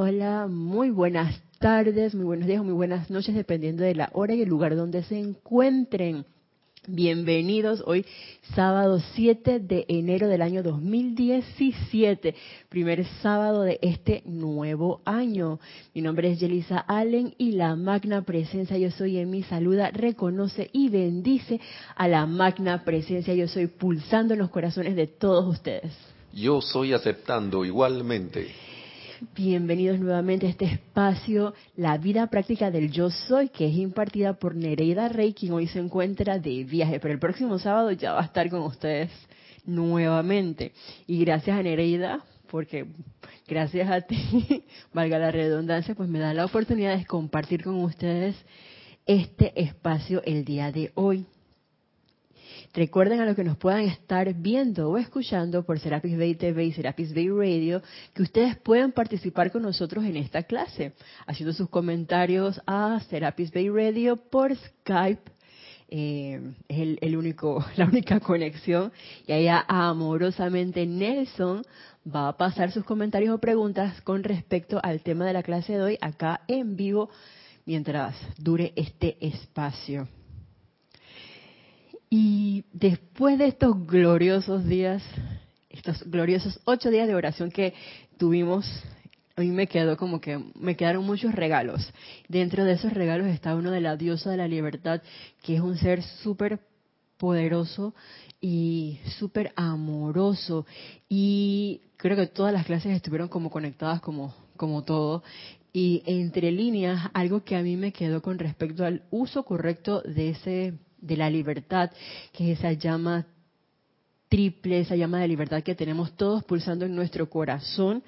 Hola, muy buenas tardes, muy buenos días, muy buenas noches, dependiendo de la hora y el lugar donde se encuentren. Bienvenidos hoy sábado 7 de enero del año 2017, primer sábado de este nuevo año. Mi nombre es Yelisa Allen y la magna presencia yo soy en mi saluda, reconoce y bendice a la magna presencia yo soy pulsando en los corazones de todos ustedes. Yo soy aceptando igualmente. Bienvenidos nuevamente a este espacio, la vida práctica del yo soy, que es impartida por Nereida Rey, quien hoy se encuentra de viaje, pero el próximo sábado ya va a estar con ustedes nuevamente. Y gracias a Nereida, porque gracias a ti, valga la redundancia, pues me da la oportunidad de compartir con ustedes este espacio el día de hoy. Recuerden a los que nos puedan estar viendo o escuchando por Serapis Bay TV y Serapis Bay Radio que ustedes pueden participar con nosotros en esta clase, haciendo sus comentarios a Serapis Bay Radio por Skype. Eh, es el, único, la única conexión. Y allá amorosamente Nelson va a pasar sus comentarios o preguntas con respecto al tema de la clase de hoy acá en vivo mientras dure este espacio. Y después de estos gloriosos días, estos gloriosos ocho días de oración que tuvimos, a mí me quedó como que me quedaron muchos regalos. Dentro de esos regalos está uno de la diosa de la libertad, que es un ser súper poderoso y súper amoroso. Y creo que todas las clases estuvieron como conectadas como, como todo. Y entre líneas, algo que a mí me quedó con respecto al uso correcto de ese de la libertad, que es esa llama triple, esa llama de libertad que tenemos todos pulsando en nuestro corazón,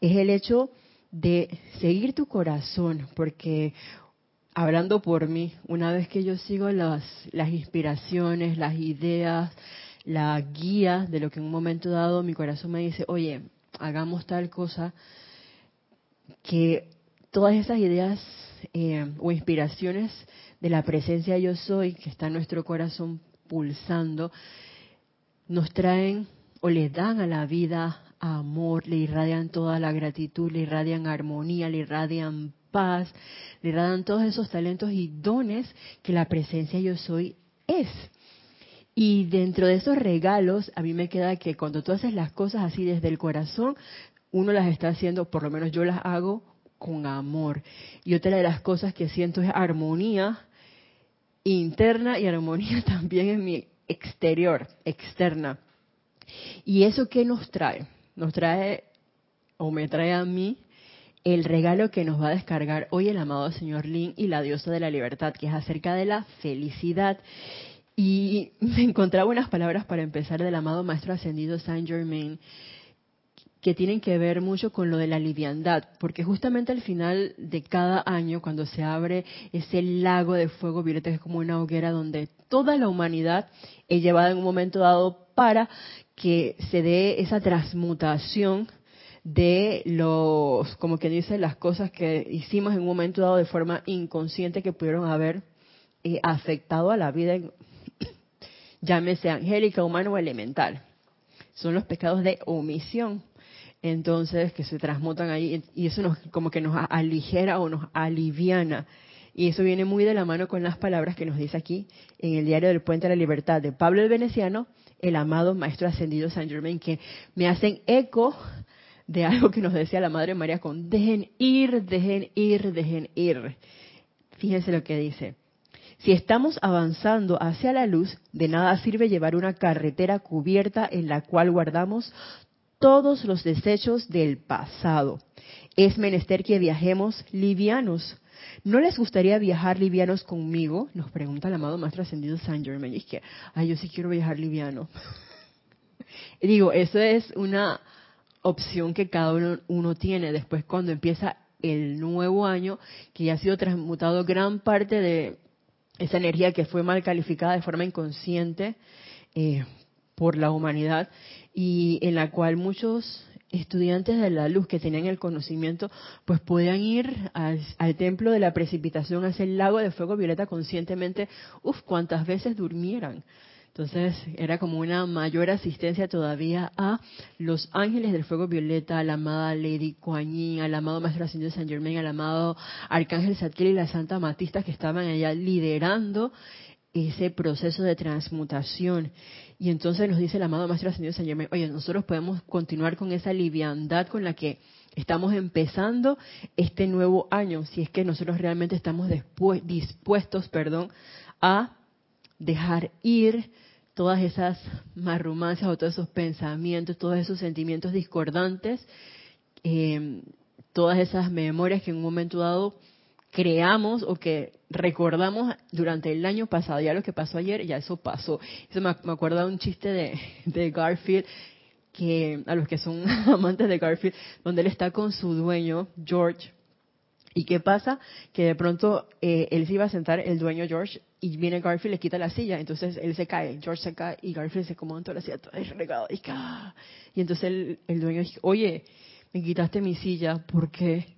es el hecho de seguir tu corazón, porque hablando por mí, una vez que yo sigo las, las inspiraciones, las ideas, la guía de lo que en un momento dado mi corazón me dice, oye, hagamos tal cosa, que todas esas ideas eh, o inspiraciones de la presencia yo soy, que está en nuestro corazón pulsando, nos traen o le dan a la vida amor, le irradian toda la gratitud, le irradian armonía, le irradian paz, le irradian todos esos talentos y dones que la presencia yo soy es. Y dentro de esos regalos, a mí me queda que cuando tú haces las cosas así desde el corazón, uno las está haciendo, por lo menos yo las hago con amor. Y otra de las cosas que siento es armonía interna y armonía también en mi exterior, externa. ¿Y eso qué nos trae? Nos trae, o me trae a mí, el regalo que nos va a descargar hoy el amado señor Lin y la diosa de la libertad, que es acerca de la felicidad. Y me encontraba unas palabras para empezar del amado maestro ascendido Saint Germain, que tienen que ver mucho con lo de la liviandad, porque justamente al final de cada año, cuando se abre ese lago de fuego violeta, que es como una hoguera donde toda la humanidad es llevada en un momento dado para que se dé esa transmutación de los, como que dice, las cosas que hicimos en un momento dado de forma inconsciente que pudieron haber eh, afectado a la vida, llámese angélica, humana o elemental. Son los pecados de omisión entonces que se transmutan ahí y eso nos como que nos aligera o nos aliviana. Y eso viene muy de la mano con las palabras que nos dice aquí en el diario del Puente de la Libertad de Pablo el Veneciano, el amado Maestro Ascendido San Germain, que me hacen eco de algo que nos decía la Madre María con dejen ir, dejen ir, dejen ir. Fíjense lo que dice. Si estamos avanzando hacia la luz, de nada sirve llevar una carretera cubierta en la cual guardamos todos los desechos del pasado. Es menester que viajemos livianos. ¿No les gustaría viajar livianos conmigo? Nos pregunta el amado Maestro Ascendido San Germain. Y es que, ay, yo sí quiero viajar liviano. digo, eso es una opción que cada uno, uno tiene. Después, cuando empieza el nuevo año, que ya ha sido transmutado gran parte de esa energía que fue mal calificada de forma inconsciente eh, por la humanidad, y en la cual muchos estudiantes de la luz que tenían el conocimiento, pues podían ir al, templo de la precipitación, hacia el lago de fuego violeta conscientemente, uff, cuantas veces durmieran. Entonces era como una mayor asistencia todavía a los ángeles del fuego violeta, a la amada Lady Kuan Yin, al amado Maestro Ascendido San Germain, al amado Arcángel Zadkiel y la Santa Matista que estaban allá liderando ese proceso de transmutación. Y entonces nos dice el amado Maestro Ascendido San Germain, oye, nosotros podemos continuar con esa liviandad con la que estamos empezando este nuevo año, si es que nosotros realmente estamos dispuestos, perdón, a dejar ir todas esas marrumancias o todos esos pensamientos, todos esos sentimientos discordantes, em, todas esas memorias que en un momento dado creamos o que recordamos durante el año pasado, ya lo que pasó ayer, ya eso pasó. Eso me, acuerdo de un chiste de, de Garfield, que a los que son amantes de Garfield, donde él está con su dueño, George, ¿Y qué pasa? Que de pronto eh, él se iba a sentar, el dueño George, y viene Garfield y le quita la silla. Entonces él se cae, George se cae y Garfield se come toda la silla, todo regado. Y, y entonces el, el, dueño dice, oye, me quitaste mi silla, ¿por qué?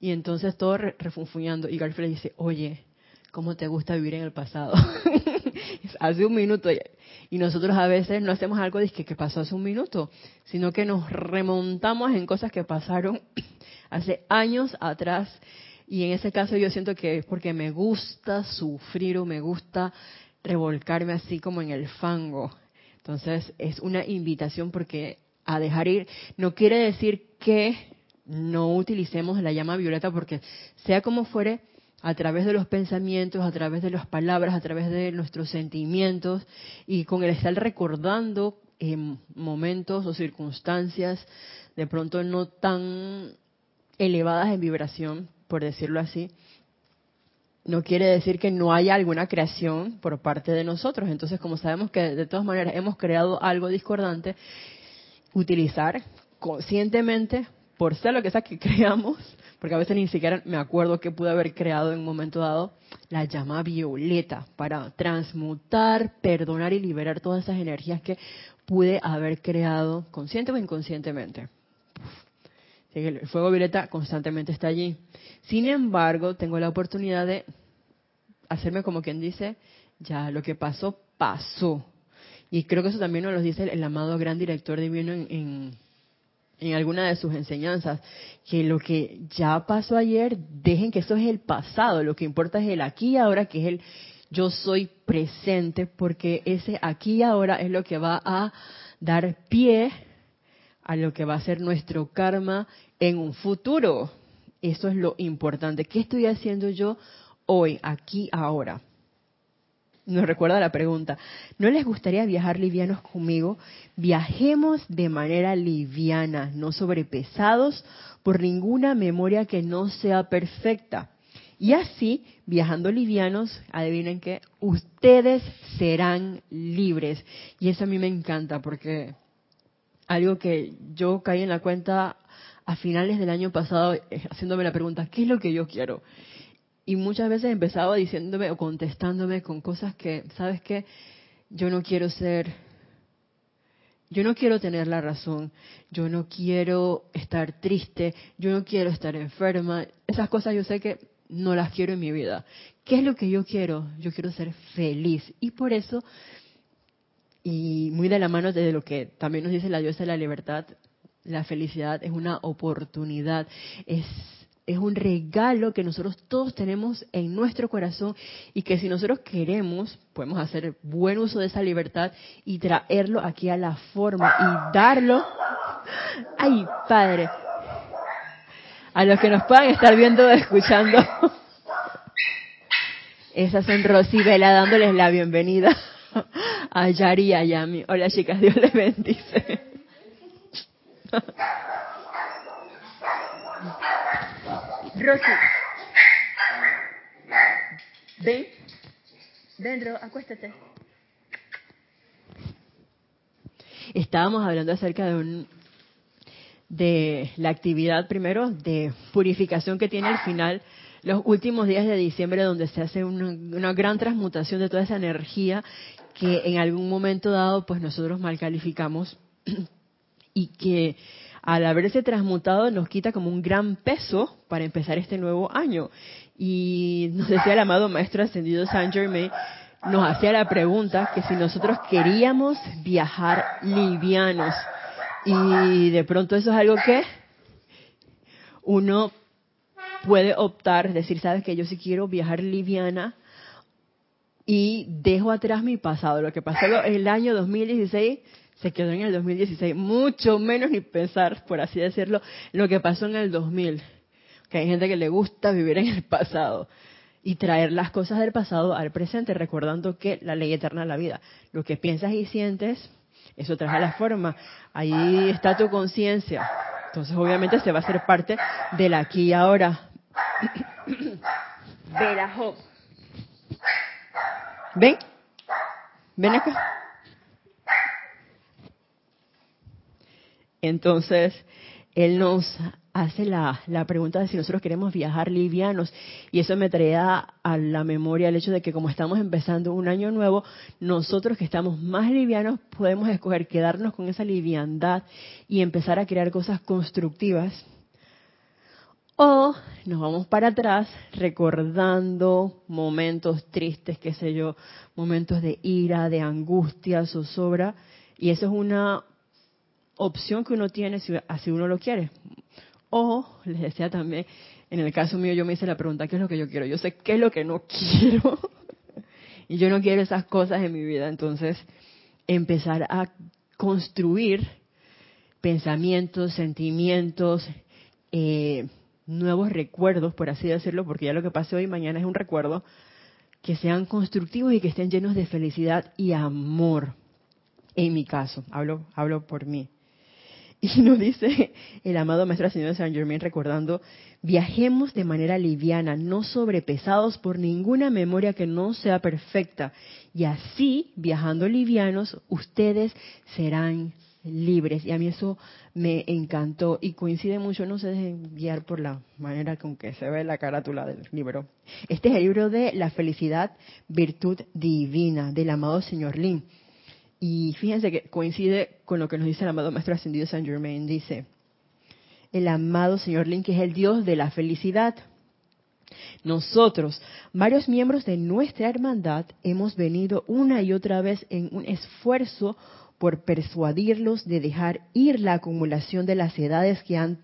Y entonces todo refunfuñando. Y Garfield dice, oye, ¿cómo te gusta vivir en el pasado? hace un minuto. Y nosotros a veces no hacemos algo de que, que pasó hace un minuto, sino que nos remontamos en cosas que pasaron hace años atrás. Y en ese caso yo siento que es porque me gusta sufrir o me gusta revolcarme así como en el fango. Entonces es una invitación porque a dejar ir no quiere decir que no utilicemos la llama violeta porque sea como fuere, a través de los pensamientos, a través de las palabras, a través de nuestros sentimientos y con el estar recordando en momentos o circunstancias de pronto no tan elevadas en vibración, por decirlo así, no quiere decir que no haya alguna creación por parte de nosotros. Entonces, como sabemos que de todas maneras hemos creado algo discordante, utilizar conscientemente, por ser lo que sea que creamos, porque a veces ni siquiera me acuerdo que pude haber creado en un momento dado, la llama violeta para transmutar, perdonar y liberar todas esas energías que pude haber creado consciente o inconscientemente. El fuego violeta constantemente está allí. Sin embargo, tengo la oportunidad de hacerme como quien dice, ya lo que pasó, pasó. Y creo que eso también nos lo dice el, amado gran director divino en, en, alguna de sus enseñanzas, que lo que ya pasó ayer, dejen que eso es el pasado, lo que importa es el aquí y ahora, que es el yo soy presente, porque ese aquí y ahora es lo que va a dar pie a lo que va a ser nuestro karma en un futuro. Eso es lo importante. ¿Qué estoy haciendo yo hoy, aquí, ahora? Nos recuerda la pregunta. ¿No les gustaría viajar livianos conmigo? Viajemos de manera liviana, no sobrepesados por ninguna memoria que no sea perfecta. Y así, viajando livianos, adivinen que ustedes serán libres. Y eso a mí me encanta porque algo que yo caí en la cuenta a finales del año pasado eh, haciéndome la pregunta, ¿qué es lo que yo quiero? Y muchas veces empezaba diciéndome o contestándome con cosas que, ¿sabes qué? Yo no quiero ser, yo no quiero tener la razón, yo no quiero estar triste, yo no quiero estar enferma. Esas cosas yo sé que no las quiero en mi vida. ¿Qué es lo que yo quiero? Yo quiero ser feliz. Y por eso y muy de la mano de lo que también nos dice la diosa de la libertad, la felicidad es una oportunidad, es, es un regalo que nosotros todos tenemos en nuestro corazón y que si nosotros queremos, podemos hacer buen uso de esa libertad y traerlo aquí a la forma y darlo. ¡Ay, Padre! A los que nos puedan estar viendo o escuchando. Esas son Rosy Vela dándoles la bienvenida a Yari y a Yami. Hola chicas, Dios les bendice. Rosy. Ven. Dentro, acuéstate. Estábamos hablando acerca de un de la actividad primero de purificación que tiene al final los últimos días de diciembre donde se hace una, una, gran transmutación de toda esa energía que en algún momento dado pues nosotros mal calificamos y que al haberse transmutado nos quita como un gran peso para empezar este nuevo año. Y nos decía el amado Maestro Ascendido Saint Germain nos hacía la pregunta que si nosotros queríamos viajar livianos. Y de pronto eso es algo que uno puede optar, decir, sabes que yo sí quiero viajar liviana y dejo atrás mi pasado. Lo que pasó el año 2016 se quedó en el 2016. Mucho menos ni pensar, por así decirlo, lo que pasó en el 2000. Que hay gente que le gusta vivir en el pasado y traer las cosas del pasado al presente, recordando que la ley eterna de la vida. Lo que piensas y sientes, eso trae la forma. Ahí está tu conciencia. Entonces, obviamente, se va a hacer parte del aquí y ahora. Verajo. ¿Ven? ¿Ven acá? Entonces, él nos hace la, pregunta de si nosotros queremos viajar livianos. Y eso me traía a la memoria el hecho de que como estamos empezando un año nuevo, nosotros que estamos más livianos podemos escoger quedarnos con esa liviandad y empezar a crear cosas constructivas. O nos vamos para atrás recordando momentos tristes, qué sé yo, momentos de ira, de angustia, zozobra. Y eso es una opción que uno tiene si así uno lo quiere. O, les decía también, en el caso mío yo me hice la pregunta, ¿qué es lo que yo quiero? Yo sé qué es lo que no quiero. y yo no quiero esas cosas en mi vida. Entonces, empezar a construir pensamientos, sentimientos, eh, nuevos recuerdos, por así decirlo, porque ya lo que pase hoy y mañana es un recuerdo, que sean constructivos y que estén llenos de felicidad y amor. En mi caso, hablo, hablo por mí. Y nos dice el amado Maestro Señor Saint Germain recordando, viajemos de manera liviana, no sobrepesados por ninguna memoria que no sea perfecta. Y así, viajando livianos, ustedes serán libres. Y a mí eso me encantó y coincide mucho, no se dejen guiar por la manera con que se ve la carátula del libro. Este es el libro de La felicidad, virtud divina, del amado Señor Lin. Y fíjense que coincide con lo que nos dice el amado Maestro Ascendido Saint Germain. Dice, el amado Señor Lin, que es el Dios de la felicidad. Nosotros, varios miembros de nuestra hermandad, hemos venido una y otra vez en un esfuerzo por persuadirlos de dejar ir la acumulación de las edades que han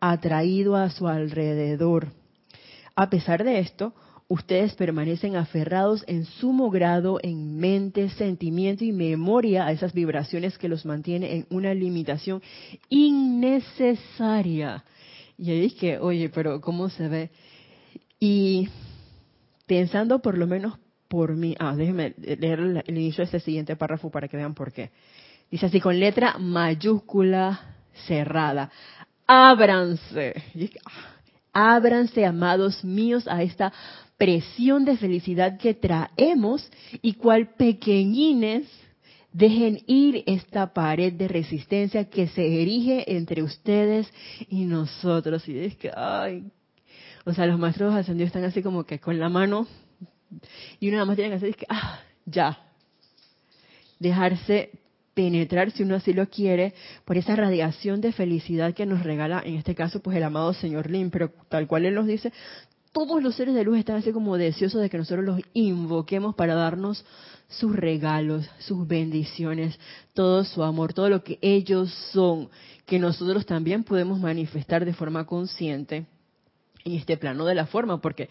atraído a su alrededor. A pesar de esto, ustedes permanecen aferrados en sumo grado en mente, sentimiento y memoria a esas vibraciones que los mantiene en una limitación innecesaria. Y ahí dije, oye, pero ¿cómo se ve? Y pensando por lo menos por mí, ah, déjenme leer el inicio de este siguiente párrafo para que vean por qué. Dice así con letra mayúscula cerrada. Ábranse. Ábranse, amados míos, a esta presión de felicidad que traemos y cual pequeñines dejen ir esta pared de resistencia que se erige entre ustedes y nosotros. Y es que, ay, o sea, los maestros ascendidos están así como que con la mano y uno nada más tiene que hacer es que, ah, ya. Dejarse penetrar, si uno así lo quiere, por esa radiación de felicidad que nos regala, en este caso, pues el amado señor Lin, pero tal cual él nos dice, todos los seres de luz están así como deseosos de que nosotros los invoquemos para darnos sus regalos, sus bendiciones, todo su amor, todo lo que ellos son, que nosotros también podemos manifestar de forma consciente en este plano de la forma, porque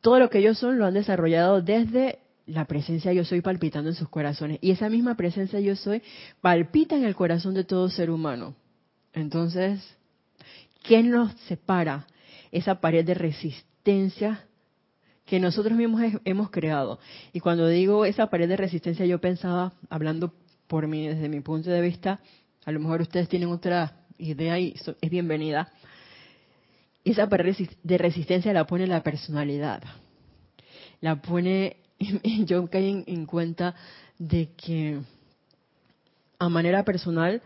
todo lo que ellos son lo han desarrollado desde la presencia yo soy palpitando en sus corazones. Y esa misma presencia yo soy palpita en el corazón de todo ser humano. Entonces, ¿qué nos separa? Esa pared de resistencia que nosotros mismos hemos creado. Y cuando digo esa pared de resistencia, yo pensaba, hablando por mí, desde mi punto de vista, a lo mejor ustedes tienen otra idea y es bienvenida. Esa pared de resistencia la pone la personalidad. La pone, yo caí en cuenta de que a manera personal,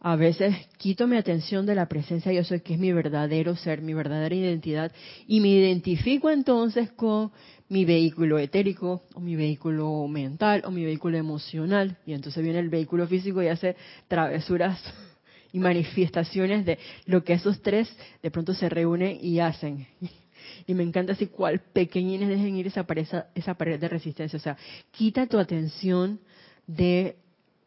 a veces quito mi atención de la presencia yo soy, que es mi verdadero ser, mi verdadera identidad, y me identifico entonces con mi vehículo etérico, o mi vehículo mental, o mi vehículo emocional, y entonces viene el vehículo físico y hace travesuras y manifestaciones de lo que esos tres de pronto se reúnen y hacen. Y me encanta así cual pequeñines dejen ir esa pared, esa pared de resistencia. O sea, quita tu atención de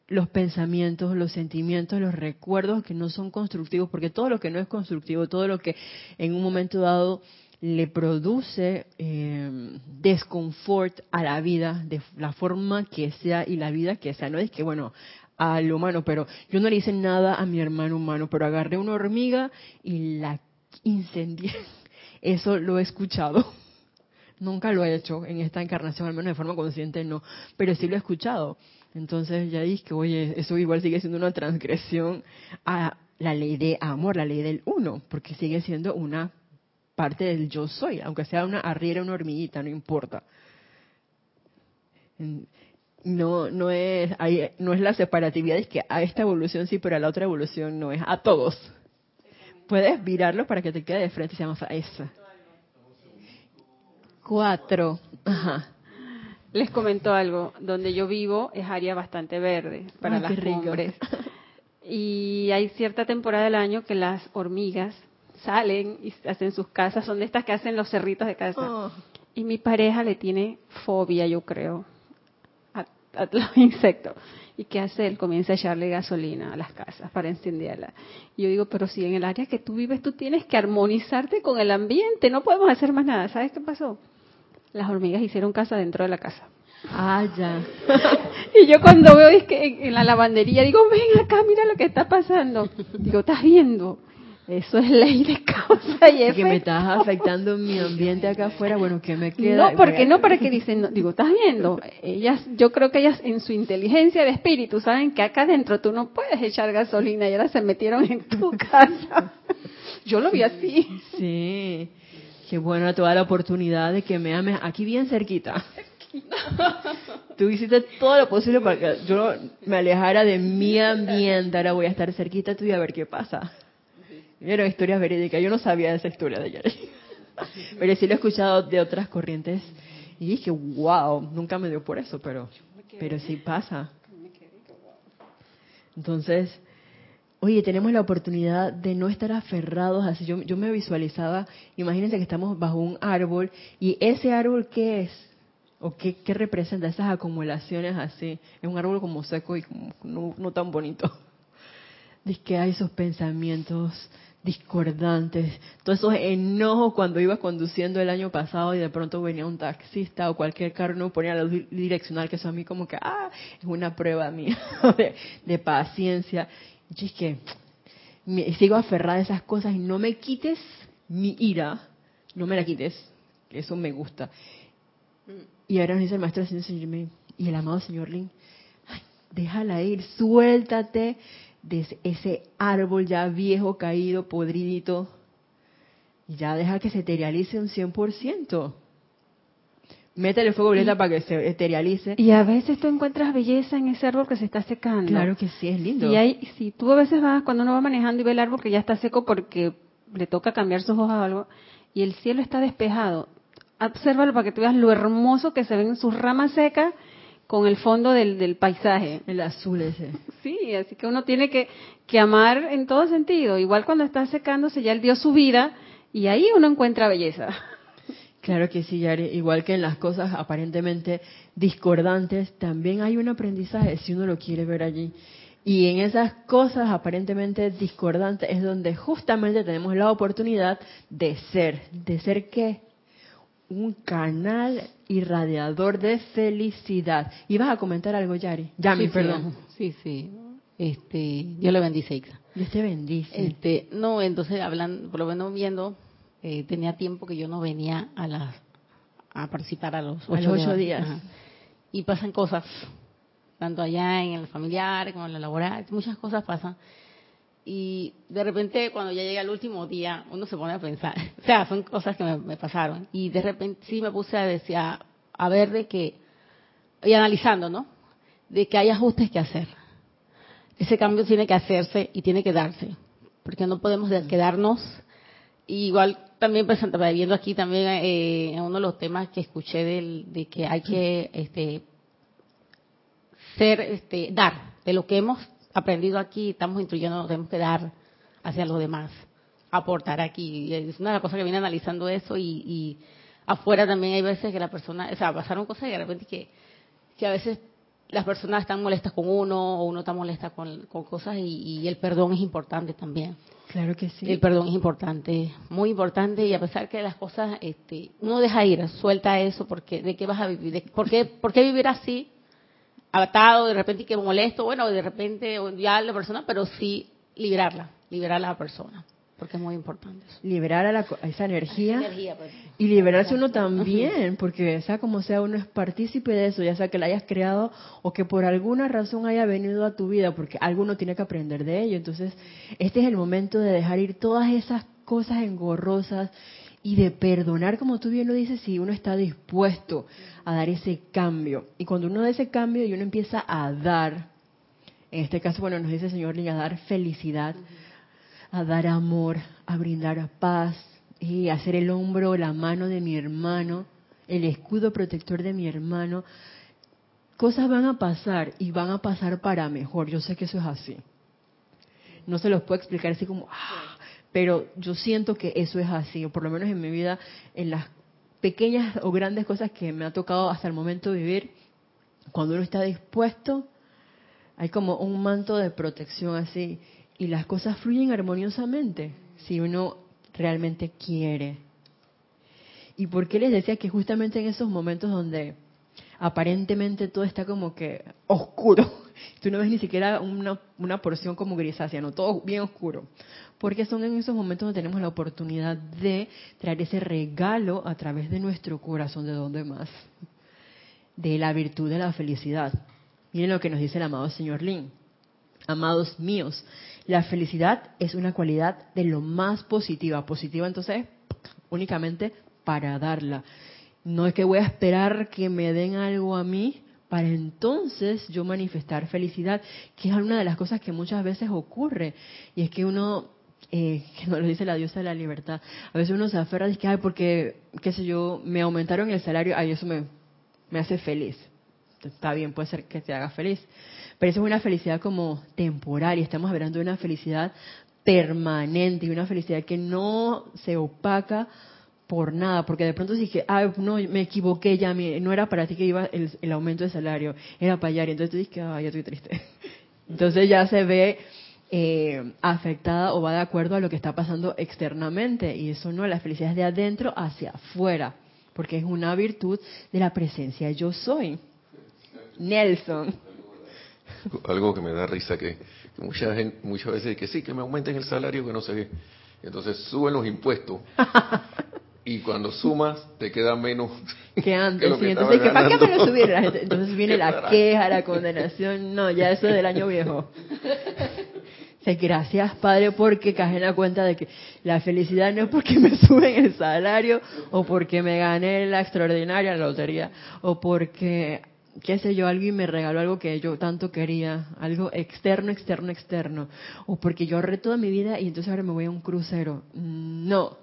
los pensamientos, los sentimientos, los recuerdos que no son constructivos, porque todo lo que no es constructivo, todo lo que en un momento dado le produce eh, desconfort a la vida de la forma que sea y la vida que sea. No es que, bueno, al humano, pero yo no le hice nada a mi hermano humano, pero agarré una hormiga y la incendié. Eso lo he escuchado. Nunca lo he hecho en esta encarnación, al menos de forma consciente no, pero sí lo he escuchado. Entonces ya dije que, oye, eso igual sigue siendo una transgresión a la ley de amor, la ley del uno, porque sigue siendo una parte del yo soy, aunque sea una arriera, una hormiguita, no importa. No, no es, no es la separatividad, es que a esta evolución sí, pero a la otra evolución no es, a todos. Puedes virarlo para que te quede de frente, se llama esa. Cuatro. Ajá. Les comento algo, donde yo vivo es área bastante verde para las cumbres. Y hay cierta temporada del año que las hormigas salen y hacen sus casas, son de estas que hacen los cerritos de casa. Oh. Y mi pareja le tiene fobia, yo creo, a, los insectos. ¿Y qué hace él? Comienza a echarle gasolina a las casas para encenderla. Y yo digo, pero si en el área que tú vives tú tienes que armonizarte con el ambiente, no podemos hacer más nada. ¿Sabes qué pasó? Las hormigas hicieron casa dentro de la casa. Ah, ya. y yo cuando veo es que en la lavandería digo, ven acá, mira lo que está pasando. Digo, ¿estás viendo? Eso es ley de causa y efecto. Que me estás afectando mi ambiente acá afuera, bueno, ¿qué me queda? No, porque no, para que dicen, digo, ¿estás viendo? Ellas, yo creo que ellas en su inteligencia de espíritu saben que acá adentro tú no puedes echar gasolina y ahora se metieron en tu casa. yo lo vi así. Sí, qué bueno, toda la oportunidad de que me ames aquí bien cerquita. Tú hiciste todo lo posible para que yo me alejara de mi ambiente, ahora voy a estar cerquita tú y a ver qué pasa. Era historia verídica, yo no sabía de esa historia de Yari. Pero sí lo he escuchado de otras corrientes y dije, wow, nunca me dio por eso, pero, pero sí pasa. Entonces, oye, tenemos la oportunidad de no estar aferrados así. Yo, yo me visualizaba, imagínense que estamos bajo un árbol y ese árbol, ¿qué es? ¿O qué, qué representa esas acumulaciones así? Es un árbol como seco y no, tan bonito. Dice que hay esos pensamientos discordantes, todos esos enojos cuando iba conduciendo el año pasado y de pronto venía un taxista o cualquier carro no ponía la direccional, que eso a mí como que, ah, es una prueba mía de, paciencia. Es que sigo aferrada a esas cosas y no me quites mi ira, no me la quites, que eso me gusta. Y ahora nos dice el maestro y el amado señor Lin, déjala ir, suéltate, de ese árbol ya viejo, caído, podridito, y ya deja que se eterialice un 100%. Métele fuego violeta para que se eterialice. Y a veces tú encuentras belleza en ese árbol que se está secando. Claro que sí, es lindo. Y hay, si tú a veces vas, cuando uno va manejando y ve el árbol que ya está seco porque le toca cambiar sus hojas o algo, y el cielo está despejado, obsérvalo para que tú veas lo hermoso que se ven sus ramas secas con el fondo del, del, paisaje. El azul ese. Sí, así que uno tiene que, que amar en todo sentido. Igual cuando está secándose, ya él dio su vida y ahí uno encuentra belleza. Claro que sí, Yari. Igual que en las cosas aparentemente discordantes, también hay un aprendizaje si uno lo quiere ver allí. Y en esas cosas aparentemente discordantes es donde justamente tenemos la oportunidad de ser. ¿De ser qué? un canal irradiador de felicidad. ¿Ibas a comentar algo, Yari? Yami, perdón. Sí, sí. Este, Dios le bendice, Ixa. Dios te bendice. Este, no, entonces hablando, por lo menos viendo, eh, tenía tiempo que yo no venía a las a participar a los ocho, días. Y pasan cosas, tanto allá en el familiar como en la laboral, muchas cosas pasan y de repente cuando ya llega el último día uno se pone a pensar, o sea, son cosas que me, pasaron y de repente sí me puse a decir, a, ver de que, y analizando, ¿no? De que hay ajustes que hacer. Ese cambio tiene que hacerse y tiene que darse, porque no podemos quedarnos, igual también presentando, pues, viendo aquí también eh, en uno de los temas que escuché del, de que hay que este, ser, este, dar de lo que hemos aprendido aquí, estamos instruyendo, tenemos que dar hacia los demás. aportar aquí. Es una de las cosas que viene analizando eso y, y afuera también hay veces que la persona, o sea, pasaron cosas y de repente que, que a veces las personas están molestas con uno o uno está molesta con, cosas y, el perdón es importante también. Claro que sí. El perdón es importante, muy importante y a pesar que las cosas, este, uno deja ir, suelta eso porque de qué vas a vivir, por, qué, por qué vivir así, atado de repente y que molesto, bueno, de repente ya la persona, pero sí liberarla, liberar a la persona porque es muy importante. Liberar a, esa energía, pues. y liberarse uno también, porque sea como sea, uno es partícipe de eso, ya sea que la hayas creado o que por alguna razón haya venido a tu vida, porque alguno tiene que aprender de ello. Entonces, este es el momento de dejar ir todas esas cosas engorrosas y de perdonar, como tú bien lo dices, si uno está dispuesto a dar ese cambio. Y cuando uno da ese cambio y uno empieza a dar, en este caso, bueno, nos dice el Señor a dar felicidad a dar amor, a brindar paz, y hacer el hombro, la mano de mi hermano, el escudo protector de mi hermano. Cosas van a pasar y van a pasar para mejor. Yo sé que eso es así. No se los puedo explicar así como, ah", pero yo siento que eso es así, o por lo menos en mi vida, en las pequeñas o grandes cosas que me ha tocado hasta el momento vivir, cuando uno está dispuesto, hay como un manto de protección así y las cosas fluyen armoniosamente si uno realmente quiere. ¿Y por qué les decía que justamente en esos momentos donde aparentemente todo está como que oscuro, tú no ves ni siquiera una, una porción como grisácea, no, todo bien oscuro? Porque son en esos momentos donde tenemos la oportunidad de traer ese regalo a través de nuestro corazón, ¿de dónde más? De la virtud de la felicidad. Miren lo que nos dice el amado señor Lin. Amados míos, la felicidad es una cualidad de lo más positiva. Positiva entonces únicamente para darla. No es que voy a esperar que me den algo a mí para entonces yo manifestar felicidad, que es una de las cosas que muchas veces ocurre. Y es que uno, eh, que nos lo dice la diosa de la libertad, a veces uno se aferra y dice, ay, porque, qué sé yo, me aumentaron el salario, ay, eso me, me hace feliz. Está bien, puede ser que te haga feliz. Pero eso es una felicidad como temporal y estamos hablando de una felicidad permanente y una felicidad que no se opaca por nada, porque de pronto dije, ah, no, me equivoqué ya, no era para ti que iba el, aumento de salario, era para allá, y entonces tú dices, ah, ya estoy triste. Entonces ya se ve eh, afectada o va de acuerdo a lo que está pasando externamente, y eso no, la felicidad es de adentro hacia afuera, porque es una virtud de la presencia yo soy. Nelson algo que me da risa, que, muchas, muchas veces que sí, que me aumenten el salario, que no sé qué. Entonces suben los impuestos y cuando sumas te queda menos que antes. entonces, ¿qué, ¿para qué me lo subieron? Entonces viene la queja, la condenación. No, ya eso es del año viejo. gracias Padre porque caje en la cuenta de que la felicidad no es porque me suben el salario o porque me gané la extraordinaria lotería o porque qué sé yo, alguien me regaló algo que yo tanto quería, algo externo, externo, externo, o porque yo ahorré toda mi vida y entonces ahora me voy a un crucero. No,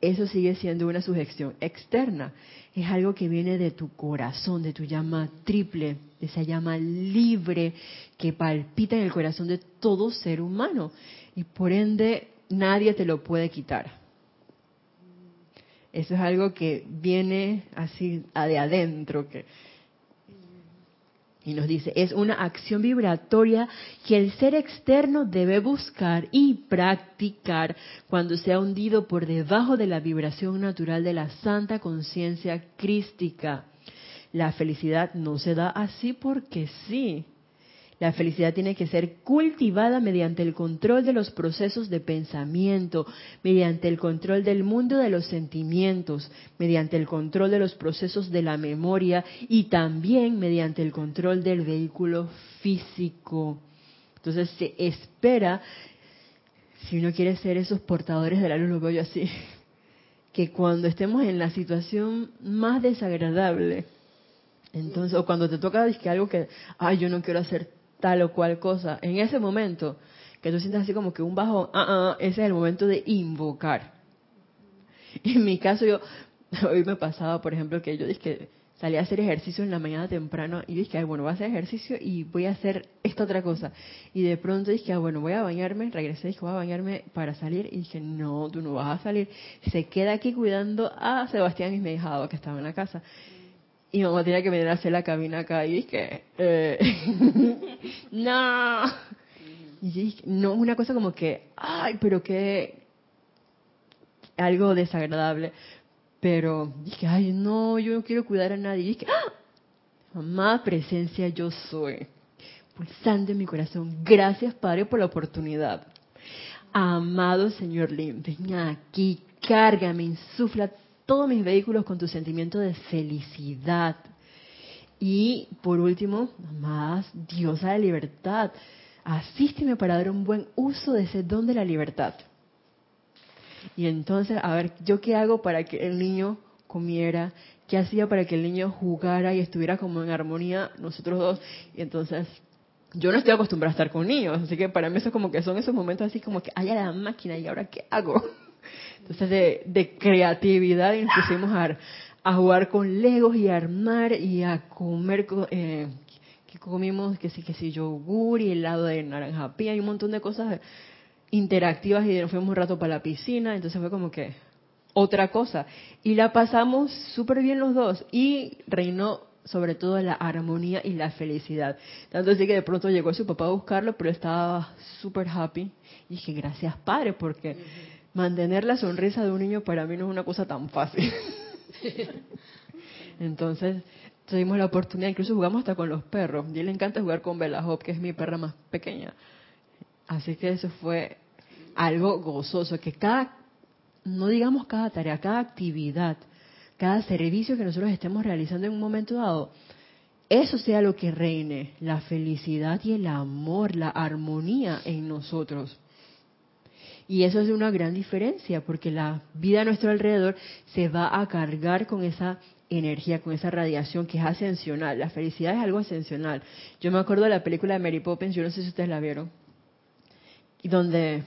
eso sigue siendo una sugestión externa. Es algo que viene de tu corazón, de tu llama triple, de esa llama libre que palpita en el corazón de todo ser humano. Y por ende, nadie te lo puede quitar. Eso es algo que viene así de adentro, que y nos dice, es una acción vibratoria que el ser externo debe buscar y practicar cuando se ha hundido por debajo de la vibración natural de la santa conciencia crística. La felicidad no se da así porque sí. La felicidad tiene que ser cultivada mediante el control de los procesos de pensamiento, mediante el control del mundo de los sentimientos, mediante el control de los procesos de la memoria y también mediante el control del vehículo físico. Entonces se espera, si uno quiere ser esos portadores de la luz, lo veo yo así, que cuando estemos en la situación más desagradable, entonces, o cuando te toca decir algo que, ay, yo no quiero hacer tal o cual cosa, en ese momento que tú sientas así como que un bajo, ah, ah, ese es el momento de invocar. En mi caso, yo, hoy me pasaba, por ejemplo, que yo dije que salí a hacer ejercicio en la mañana temprano y dije, ay, bueno, voy a hacer ejercicio y voy a hacer esta otra cosa. Y de pronto dije, ah, bueno, voy a bañarme, regresé, dije, voy a bañarme para salir. Y dije, no, tú no vas a salir. Se queda aquí cuidando a Sebastián y me dejaba que estaba en la casa. Y mamá tenía que venir a hacer la cabina acá y dije, eh, no. Y dije, no, una cosa como que, ay, pero qué, algo desagradable. Pero dije, ay, no, yo no quiero cuidar a nadie. Y dije, ¡Ah! mamá, presencia, yo soy. Pulsando en mi corazón. Gracias, Padre, por la oportunidad. Amado Señor Lim, ven aquí, cárgame, insufla todos mis vehículos con tu sentimiento de felicidad. Y por último, más diosa de libertad, asísteme para dar un buen uso de ese don de la libertad. Y entonces, a ver, ¿yo qué hago para que el niño comiera? ¿Qué hacía para que el niño jugara y estuviera como en armonía nosotros dos? Y entonces, yo no estoy acostumbrada a estar con niños, así que para mí eso como que son esos momentos así como que, hay a la máquina, ¿y ahora qué hago? Entonces, de, creatividad y nos pusimos a, jugar con legos y armar y a comer, eh, que comimos, que sí, que sí, yogur y helado de naranja pía y un montón de cosas interactivas y nos fuimos un rato para la piscina, entonces fue como que otra cosa. Y la pasamos súper bien los dos y reinó sobre todo la armonía y la felicidad. Tanto así que de pronto llegó su papá a buscarlo, pero estaba súper happy. Y dije, gracias padre, porque mantener la sonrisa de un niño para mí no es una cosa tan fácil. Entonces tuvimos la oportunidad, incluso jugamos hasta con los perros. Y le encanta jugar con Bella Hope, que es mi perra más pequeña. Así que eso fue algo gozoso, que cada, no digamos cada tarea, cada actividad, cada servicio que nosotros estemos realizando en un momento dado, eso sea lo que reine, la felicidad y el amor, la armonía en nosotros. Y eso es una gran diferencia, porque la vida a nuestro alrededor se va a cargar con esa energía, con esa radiación que es ascensional. La felicidad es algo ascensional. Yo me acuerdo de la película de Mary Poppins, yo no sé si ustedes la vieron donde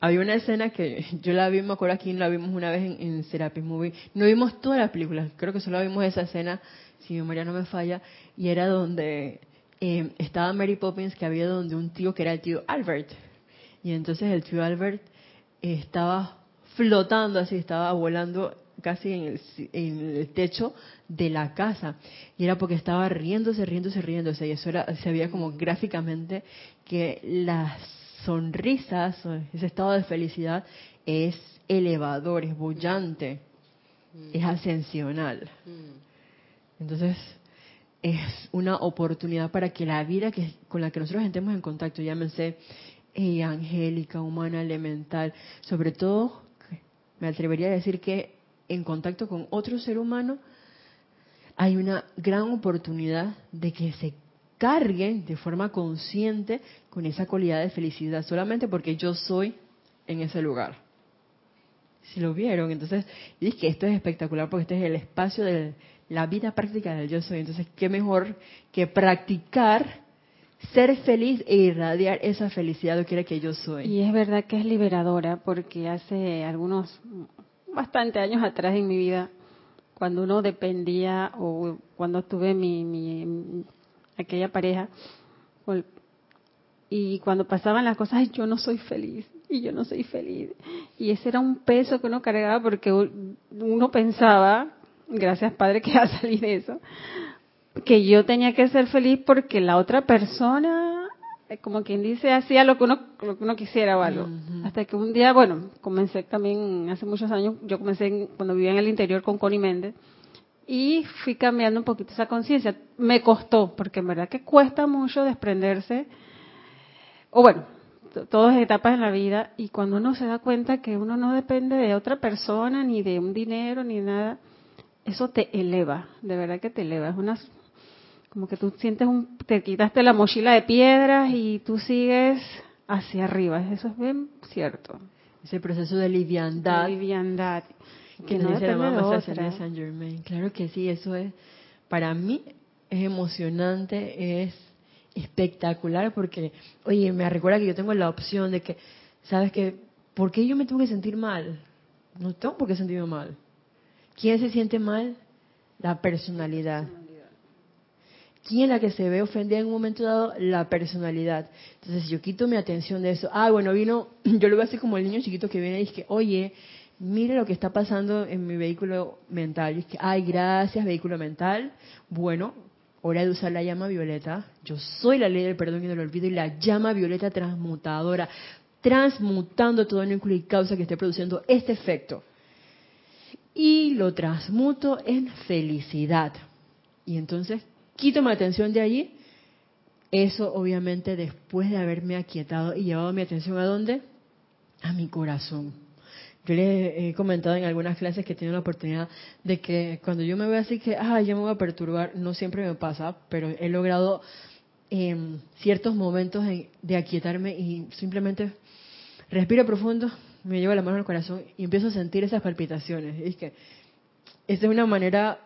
había una escena que yo la vi, me acuerdo aquí, la vimos una vez en, en Serapis Movie. No vimos toda la película, creo que solo vimos esa escena, si mi memoria no me falla, y era donde eh, estaba Mary Poppins, que había donde un tío que era el tío Albert. Y entonces el tío Albert estaba flotando así, estaba volando casi en el, en el, techo de la casa. Y era porque estaba riéndose, riéndose, riéndose. Y eso era, se veía como gráficamente que las sonrisas, ese estado de felicidad es elevador, es bullante, mm. es ascensional. Mm. Entonces, es una oportunidad para que la vida que, con la que nosotros entremos en contacto, llámense eh, angélica, humana, elemental, sobre todo, me atrevería a decir que en contacto con otro ser humano, hay una gran oportunidad de que se carguen de forma consciente con esa cualidad de felicidad, solamente porque yo soy en ese lugar. Si lo vieron, entonces dije que esto es espectacular porque este es el espacio de la vida práctica del yo soy. Entonces, ¿qué mejor que practicar ser feliz e irradiar esa felicidad que quiere que yo soy? Y es verdad que es liberadora porque hace algunos, bastante años atrás en mi vida, cuando uno dependía o cuando tuve mi, mi aquella pareja, y cuando pasaban las cosas, yo no soy feliz, y yo no soy feliz. Y ese era un peso que uno cargaba porque uno pensaba, gracias Padre que ha salido eso, que yo tenía que ser feliz porque la otra persona, eh, como quien dice, hacía lo que uno, lo que uno quisiera o algo. Hasta que un día, bueno, comencé también, hace muchos años, yo comencé cuando vivía en el interior con Connie Méndez, y fui cambiando un poquito esa conciencia. Me costó, porque en verdad que cuesta mucho desprenderse, o bueno, todas etapas en la vida, y cuando uno se da cuenta que uno no depende de otra persona, ni de un dinero, ni nada, eso te eleva, de verdad que te eleva. Es una, como que tú sientes un, te quitaste la mochila de piedras y tú sigues hacia arriba. Eso es bien cierto. Ese proceso de liviandad. De liviandad que no depende de otra. Saint Germain. Claro que sí, eso es, para mí es emocionante, es espectacular porque, oye, me recuerda que yo tengo la opción de que, ¿sabes qué? ¿Por qué yo me tengo que sentir mal? No tengo por qué sentirme mal. ¿Quién se siente mal? La personalidad. ¿Quién la que se ve ofendida en un momento dado? La personalidad. Entonces, yo quito mi atención de eso, ah, bueno, vino, yo lo veo así como el niño chiquito que viene y dice, oye, mire lo que está pasando en mi vehículo mental. Y es que, ay, gracias, vehículo mental. Bueno, hora de usar la llama violeta. Yo soy la ley del perdón y del olvido y la llama violeta transmutadora, transmutando todo núcleo y causa que esté produciendo este efecto. Y lo transmuto en felicidad. Y entonces quito mi atención de allí, eso obviamente después de haberme aquietado y llevado mi atención a dónde? A mi corazón. Yo les he comentado en algunas clases que he tenido la oportunidad de que cuando yo me veo así que, ah, ya me voy a perturbar, no siempre me pasa, pero he logrado en ciertos momentos de aquietarme y simplemente respiro profundo, me llevo la mano al corazón y empiezo a sentir esas palpitaciones. Es que esa es una manera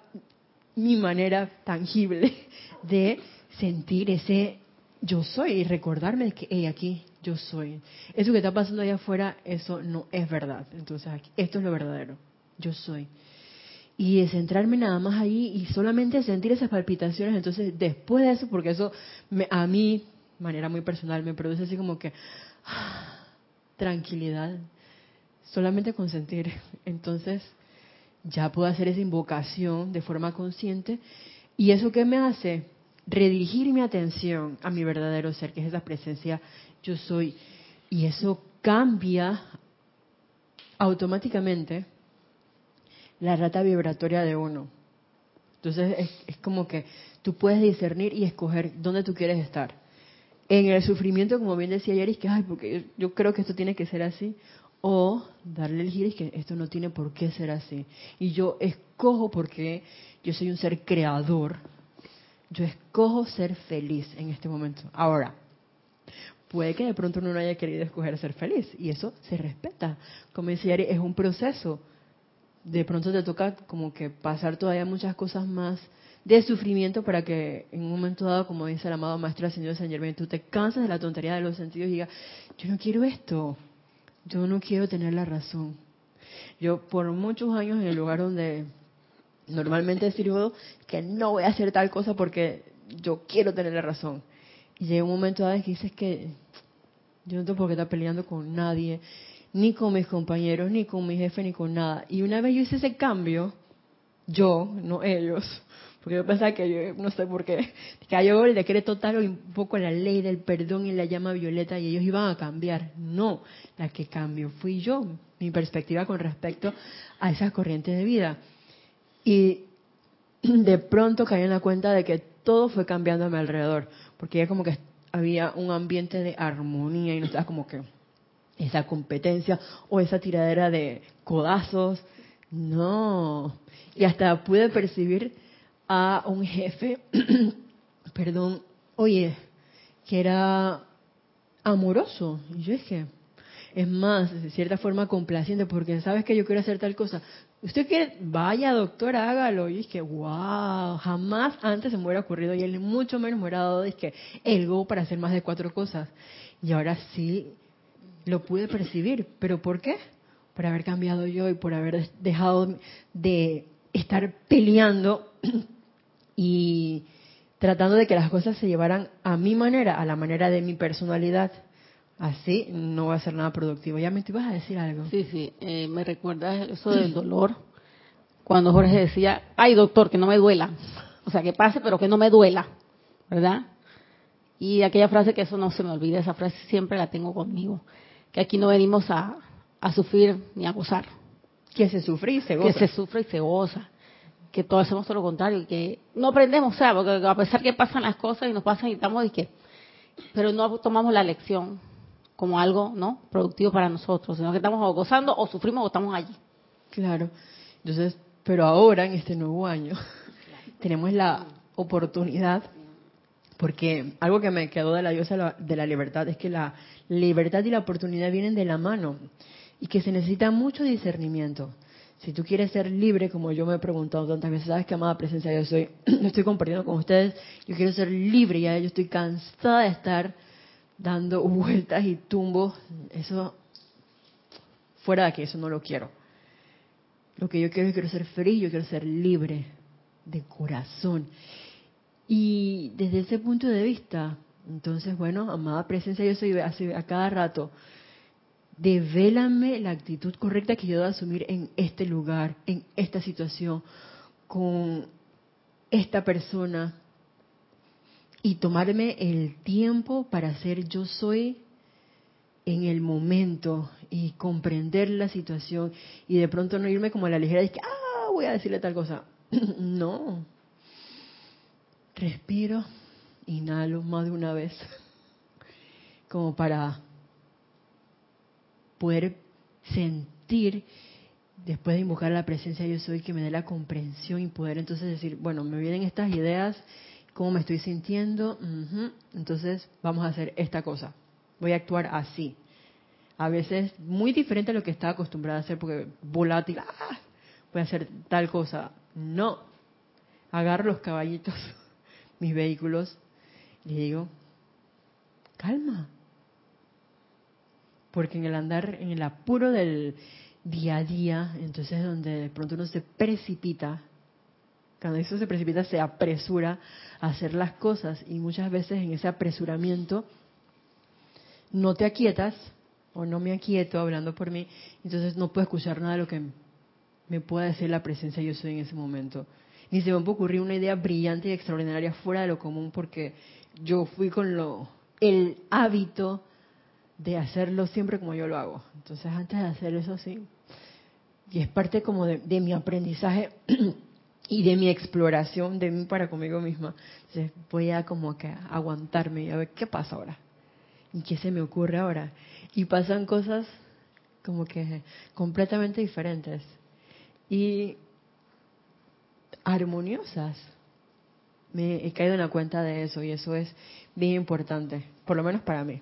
mi manera tangible de sentir ese yo soy y recordarme que hey, aquí yo soy. Eso que está pasando allá afuera, eso no es verdad. Entonces, aquí, esto es lo verdadero. Yo soy. Y centrarme nada más ahí y solamente sentir esas palpitaciones. Entonces, después de eso, porque eso me, a mí, manera muy personal, me produce así como que tranquilidad. Solamente con sentir. Entonces, ya puedo hacer esa invocación de forma consciente. ¿Y eso qué me hace? Redirigir mi atención a mi verdadero ser, que es esa presencia yo soy. Y eso cambia automáticamente la rata vibratoria de uno. Entonces es, como que tú puedes discernir y escoger dónde tú quieres estar. En el sufrimiento, como bien decía ayer, es que, ay, porque yo creo que esto tiene que ser así, o darle el giro y que esto no tiene por qué ser así. Y yo escojo porque yo soy un ser creador. Yo escojo ser feliz en este momento. Ahora, puede que de pronto uno no haya querido escoger ser feliz y eso se respeta. Como decía Ari, es un proceso. De pronto te toca como que pasar todavía muchas cosas más de sufrimiento para que en un momento dado, como dice el amado Maestro Ascendido San Germain, tú te cansas de la tontería de los sentidos y digas, yo no quiero esto, yo no quiero tener la razón. Yo por muchos años en el lugar donde normalmente sirvo, que no voy a hacer tal cosa porque yo quiero tener la razón. Y llega un momento dado que dices que yo no tengo por qué estar peleando con nadie, ni con mis compañeros, ni con mi jefe, ni con nada. Y una vez yo hice ese cambio, yo, no ellos, porque yo pensaba que yo, no sé por qué, cayó el decreto tal o un poco la ley del perdón y la llama violeta y ellos iban a cambiar. No, la que cambió fui yo, mi perspectiva con respecto a esas corrientes de vida. Y de pronto caí en la cuenta de que todo fue cambiando a mi alrededor, porque ya como que había un ambiente de armonía y no estaba como que esa competencia o esa tiradera de codazos. No. Y hasta pude percibir a un jefe, perdón, oye, que era amoroso. Y yo dije, es más, de cierta forma complaciente, porque sabes que yo quiero hacer tal cosa. Usted quiere, vaya doctor, hágalo. Y dije, wow, jamás antes se me hubiera ocurrido y él mucho menos me hubiera dado que el go para hacer más de cuatro cosas. Y ahora sí lo pude percibir. ¿Pero por qué? Por haber cambiado yo y por haber dejado de estar peleando y tratando de que las cosas se llevaran a mi manera, a la manera de mi personalidad. Así no va a ser nada productivo. Ya me te ibas a decir algo. Sí, sí, eh, me recuerda eso del dolor. Cuando Jorge decía, ay doctor, que no me duela. O sea, que pase, pero que no me duela. ¿Verdad? Y aquella frase que eso no se me olvida, esa frase siempre la tengo conmigo. Que aquí no venimos a, a sufrir ni a gozar. Que se sufre y se goza. Que se sufre y se goza que todos hacemos todo lo contrario, que no aprendemos, o sea, porque a pesar que pasan las cosas y nos pasan y estamos y que, pero no tomamos la lección como algo, ¿no? Productivo para nosotros, sino que estamos gozando o sufrimos o estamos allí. Claro. Entonces, pero ahora en este nuevo año tenemos la oportunidad porque algo que me quedó de la diosa de la libertad es que la libertad y la oportunidad vienen de la mano y que se necesita mucho discernimiento. Si tú quieres ser libre, como yo me he preguntado tantas veces, sabes que amada presencia yo soy, estoy compartiendo con ustedes, yo quiero ser libre, ya yo estoy cansada de estar dando vueltas y tumbos, eso fuera de aquí, eso no lo quiero. Lo que yo quiero es quiero ser feliz, yo quiero ser libre. de corazón. Y desde ese punto de vista, entonces, bueno, amada presencia, yo soy a cada rato, devélame la actitud correcta que yo debo asumir en este lugar, en esta situación, con esta persona, y tomarme el tiempo para ser yo soy en el momento y comprender la situación y de pronto no irme como a la ligera de que, ah, voy a decirle tal cosa. no. Respiro, inhalo más de una vez, como para poder sentir, después de invocar la presencia yo soy, que me dé la comprensión y poder entonces decir, bueno, me vienen estas ideas, cómo me estoy sintiendo, entonces vamos a hacer esta cosa, voy a actuar así. A veces muy diferente a lo que estaba acostumbrada a hacer, porque volátil, ¡ah! voy a hacer tal cosa. No, agarro los caballitos, mis vehículos, y digo, calma. Porque en el andar, en el apuro del día a día, entonces donde de pronto uno se precipita, cuando eso se precipita se apresura a hacer las cosas y muchas veces en ese apresuramiento no te aquietas o no me aquieto hablando por mí, entonces no puedo escuchar nada de lo que me pueda decir la presencia yo soy en ese momento. Ni se me puede ocurrir una idea brillante y extraordinaria fuera de lo común porque yo fui con lo el hábito de hacerlo siempre como yo lo hago. Entonces antes de hacer eso sí, y es parte como de, mi aprendizaje y de mi exploración de mí para conmigo misma. Entonces voy a como que aguantarme y a ver qué pasa ahora. ¿Y qué se me ocurre ahora? Y pasan cosas como que completamente diferentes y armoniosas. Me he caído en la cuenta de eso y eso es bien importante, por lo menos para mí.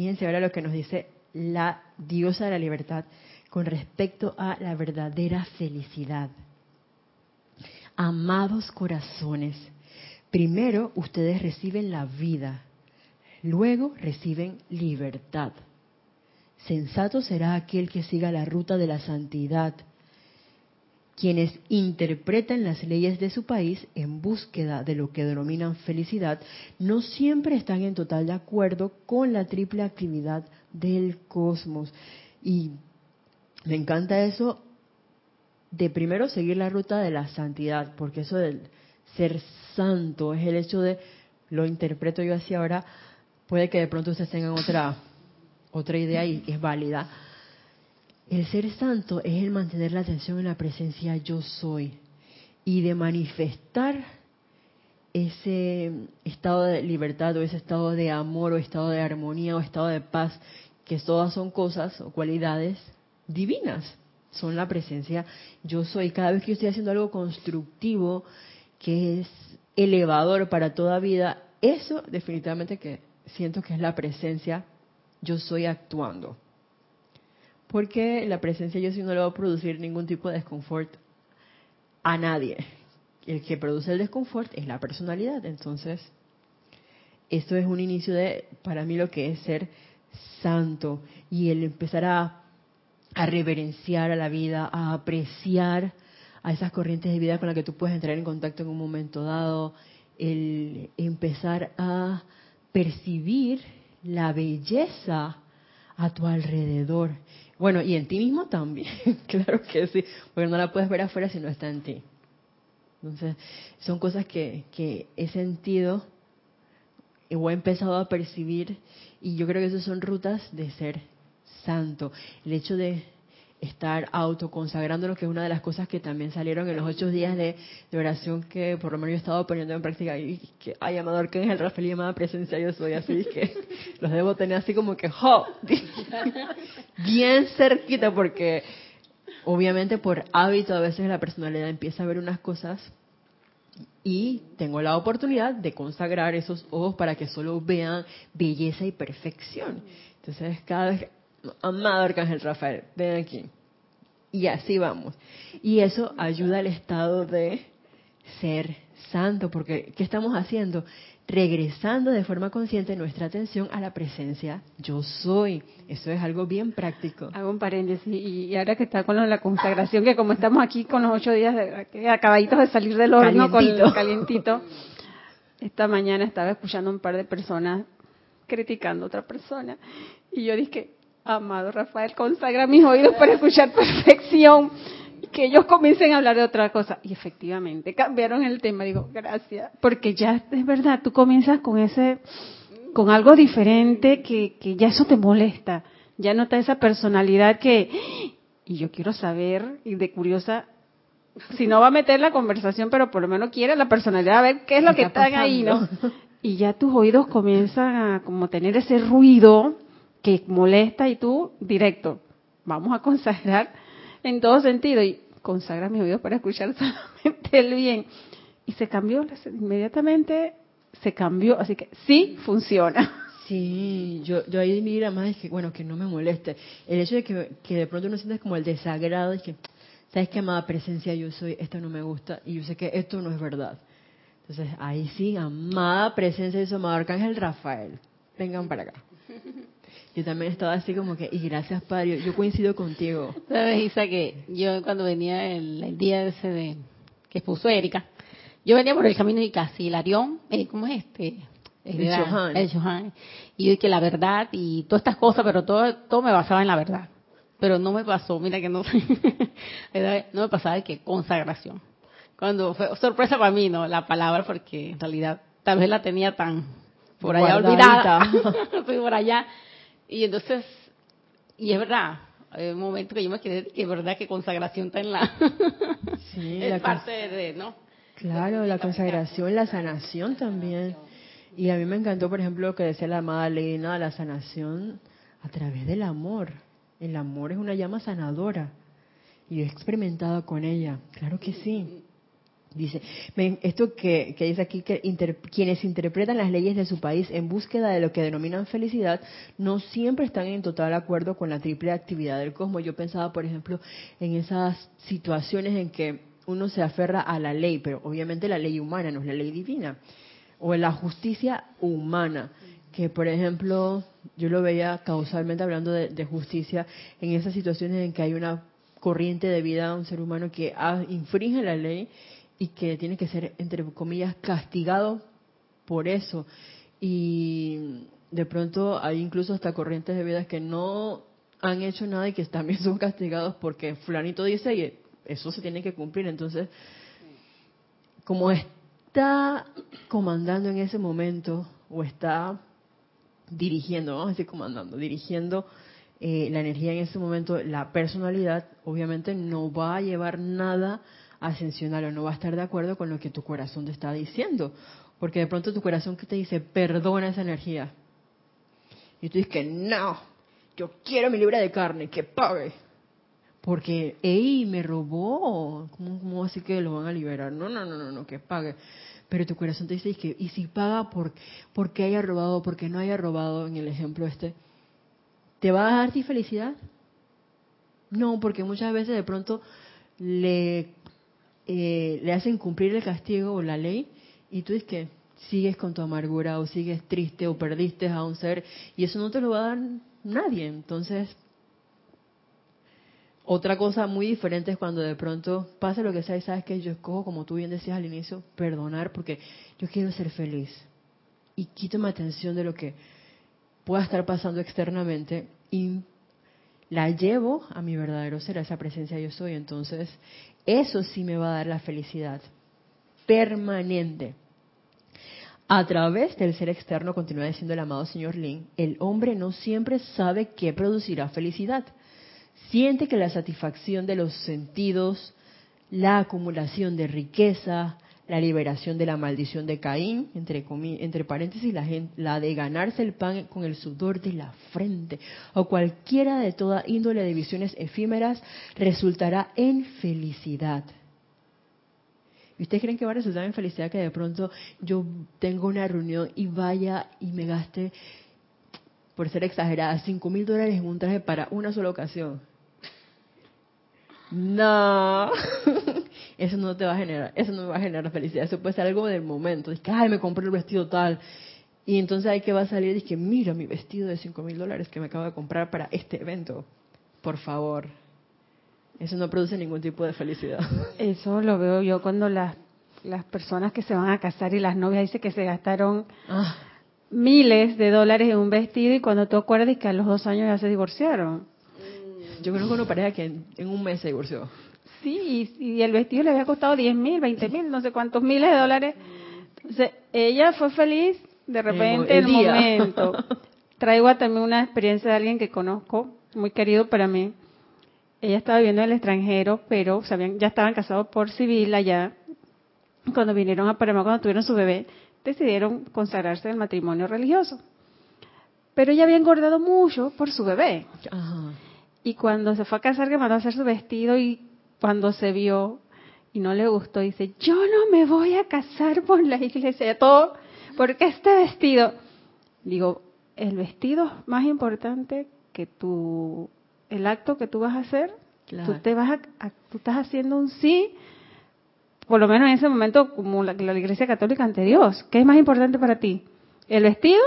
Fíjense ahora lo que nos dice la diosa de la libertad con respecto a la verdadera felicidad. Amados corazones, Primero ustedes reciben la vida, luego reciben libertad. Sensato será aquel que siga la ruta de la santidad, quienes interpretan las leyes de su país en búsqueda de lo que denominan felicidad, no siempre están en total de acuerdo con la triple actividad del cosmos. Y me encanta eso de primero seguir la ruta de la santidad, porque eso del ser santo es el hecho de, lo interpreto yo así ahora, puede que de pronto ustedes tengan otra, otra idea y es válida. El ser santo es el mantener la atención en la presencia yo soy y de manifestar ese estado de libertad o ese estado de amor o estado de armonía o estado de paz, que todas son cosas o cualidades divinas, son la presencia yo soy. Cada vez que yo estoy haciendo algo constructivo, que es elevador para toda vida, eso definitivamente que siento que es la presencia, yo soy actuando. Porque la presencia yo sí no le va a producir ningún tipo de desconfort a nadie. El que produce el desconfort es la personalidad. Entonces, esto es un inicio de, para mí, lo que es ser santo y el empezar a, a reverenciar a la vida, a apreciar a esas corrientes de vida con las que tú puedes entrar en contacto en un momento dado, el empezar a percibir la belleza a tu alrededor. Bueno, y en ti mismo también, claro que sí, porque no la puedes ver afuera si no está en ti. Entonces, son cosas que, he sentido o he empezado a percibir y yo creo que esas son rutas de ser santo. El hecho de estar autoconsagrándonos, que es una de las cosas que también salieron en los ocho días de, oración que por lo menos yo he estado poniendo en práctica y que, ay, amador, que es el Rafael y llamada presencia yo soy, así que los debo tener así como que, ¡jo! bien cerquita, porque obviamente por hábito a veces la personalidad empieza a ver unas cosas y tengo la oportunidad de consagrar esos ojos para que solo vean belleza y perfección. Entonces, cada vez amado Arcángel Rafael, ven aquí. Y así vamos. Y eso ayuda al estado de ser santo, porque ¿qué estamos haciendo? Regresando de forma consciente nuestra atención a la presencia yo soy. Eso es algo bien práctico. Hago un paréntesis, y ahora que está con la consagración, que como estamos aquí con los ocho días de, acabaditos de salir del horno calientito. con calientito, esta mañana estaba escuchando un par de personas criticando a otra persona, y yo dije, amado Rafael, consagra mis oídos para escuchar perfección que ellos comiencen a hablar de otra cosa. Y efectivamente, cambiaron el tema. Digo, gracias. Porque ya es verdad, tú comienzas con ese, con algo diferente que, que ya eso te molesta. Ya nota esa personalidad que, y yo quiero saber, y de curiosa, si no va a meter la conversación, pero por lo menos quiere la personalidad a ver qué es lo que está ahí, ¿no? Y ya tus oídos comienzan a como tener ese ruido que molesta y tú directo, vamos a consagrar en todo sentido y consagra mis oídos para escuchar solamente el bien. Y se cambió, inmediatamente se cambió, así que sí funciona. Sí, yo, yo ahí mira más es que, bueno, que no me moleste. El hecho de que, que de pronto uno sientes como el desagrado, es que, ¿sabes qué, amada presencia yo soy? Esto no me gusta y yo sé que esto no es verdad. Entonces, ahí sí, amada presencia de su amado Arcángel Rafael. Vengan para acá. Yo también estaba así como que, y gracias Padre, yo coincido contigo. Sabes, Isa, que yo cuando venía el, día ese de que expuso Erika, yo venía por el camino de casi el Arión, eh, ¿cómo es este? El, el, el Johan. Y yo que la verdad y todas estas cosas, pero todo, todo me basaba en la verdad. Pero no me pasó, mira que no, no me pasaba de que consagración. Cuando fue sorpresa para mí, ¿no? La palabra, porque en realidad tal vez la tenía tan por allá olvidada. Fui por allá y entonces, y es verdad, hay un momento que yo me quedé que es verdad que consagración está en la... Sí, es parte de, ¿no? Claro, la consagración, la sanación también. Y a mí me encantó, por ejemplo, lo que decía la amada Leina, la sanación a través del amor. El amor es una llama sanadora. Y he experimentado con ella, claro que sí. Dice, esto que, dice aquí, que quienes interpretan las leyes de su país en búsqueda de lo que denominan felicidad, no siempre están en total acuerdo con la triple actividad del cosmos. Yo pensaba, por ejemplo, en esas situaciones en que uno se aferra a la ley, pero obviamente la ley humana no es la ley divina, o la justicia humana, que por ejemplo, yo lo veía causalmente hablando de, justicia en esas situaciones en que hay una corriente de vida a un ser humano que infringe la ley y que tiene que ser, entre comillas, castigado por eso. Y de pronto hay incluso hasta corrientes de vidas que no han hecho nada y que también son castigados porque fulanito dice y eso se tiene que cumplir. Entonces, como está comandando en ese momento o está dirigiendo, vamos a decir comandando, dirigiendo eh, la energía en ese momento, la personalidad obviamente no va a llevar nada ascensional o no va a estar de acuerdo con lo que tu corazón te está diciendo. Porque de pronto tu corazón que te dice, perdona esa energía. Y tú dices que no, yo quiero mi libra de carne, que pague. Porque, ey, me robó. ¿Cómo, así que lo van a liberar? No, no, no, no, no, que pague. Pero tu corazón te dice que, y si paga por, porque haya robado, porque no haya robado, en el ejemplo este, ¿te va a dar ti felicidad? No, porque muchas veces de pronto le eh, le hacen cumplir el castigo o la ley y tú dices que sigues con tu amargura o sigues triste o perdiste a un ser y eso no te lo va a dar nadie. Entonces, otra cosa muy diferente es cuando de pronto pasa lo que sea y sabes que yo escojo, como tú bien decías al inicio, perdonar porque yo quiero ser feliz y quito mi atención de lo que pueda estar pasando externamente y la llevo a mi verdadero ser, a esa presencia yo soy. Entonces, eso sí me va a dar la felicidad permanente. A través del ser externo, continúa diciendo el amado señor Lin, el hombre no siempre sabe qué producirá felicidad. Siente que la satisfacción de los sentidos, la acumulación de riqueza, la liberación de la maldición de Caín, entre, entre paréntesis, la, la de ganarse el pan con el sudor de la frente, o cualquiera de toda índole de visiones efímeras, resultará en felicidad. ¿Y ustedes creen que va a resultar en felicidad que de pronto yo tengo una reunión y vaya y me gaste, por ser exagerada, cinco mil dólares en un traje para una sola ocasión? No. eso no te va a generar, eso no me va a generar felicidad, eso puede ser algo del momento, es que, ay, me compré el vestido tal, y entonces ahí que va a salir y que mira mi vestido de 5 mil dólares que me acabo de comprar para este evento, por favor, eso no produce ningún tipo de felicidad. Eso lo veo yo cuando las, las personas que se van a casar y las novias dicen que se gastaron Ah, miles de dólares en un vestido y cuando tú acuerdas que a los dos años ya se divorciaron. yo conozco una pareja que en, en un mes se divorció. Sí, y, y el vestido le había costado 10 mil, 20 mil, no sé cuántos miles de dólares. Entonces, ella fue feliz de repente el en el momento. Traigo también una experiencia de alguien que conozco, muy querido para mí. Ella estaba viviendo en el extranjero, pero ya estaban casados por civil allá. Cuando vinieron a Panamá, cuando tuvieron su bebé, decidieron consagrarse al matrimonio religioso. Pero ella había engordado mucho por su bebé. Ajá. Y cuando se fue a casar, que mandó a hacer su vestido y cuando se vio y no le gustó, dice, yo no me voy a casar por la iglesia, todo, porque este vestido, digo, el vestido es más importante que tu, el acto que tú vas a hacer, Claro. tú te vas a, a- tú estás haciendo un sí, por lo menos en ese momento, como la, la iglesia católica ante Dios, ¿qué es más importante para ti? ¿El vestido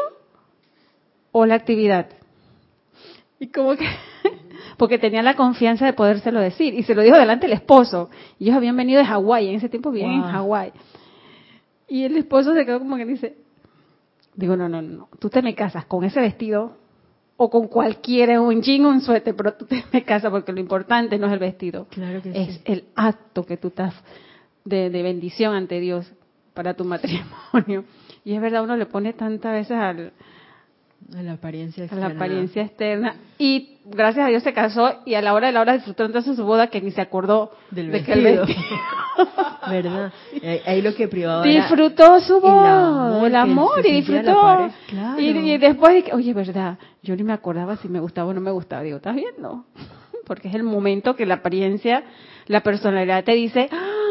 o la actividad? Y como que, porque tenía la confianza de podérselo decir. Y se lo dijo delante el esposo. Y ellos habían venido de Hawái, en ese tiempo vivían Wow. en Hawái. Y el esposo se quedó como que dice, digo, no, no, no, tú te me casas con ese vestido o con cualquiera, un jean o un suéter, pero tú te me casas porque lo importante no es el vestido, Claro que es sí. el acto que tú estás de, de bendición ante Dios para tu matrimonio. Y es verdad, uno le pone tantas veces al, A la apariencia a la externa. apariencia externa. Y gracias a Dios se casó y a la hora de la hora disfrutó entonces su boda que ni se acordó Del de que el vestido. ¿Verdad? Ahí, lo que privaba disfrutó su boda, amor el amor, y disfrutó. Claro. Y, y después oye, verdad, yo ni me acordaba si me gustaba o no me gustaba. Digo, ¿estás viendo? Porque es el momento que la apariencia, la personalidad te dice, ¡Ah!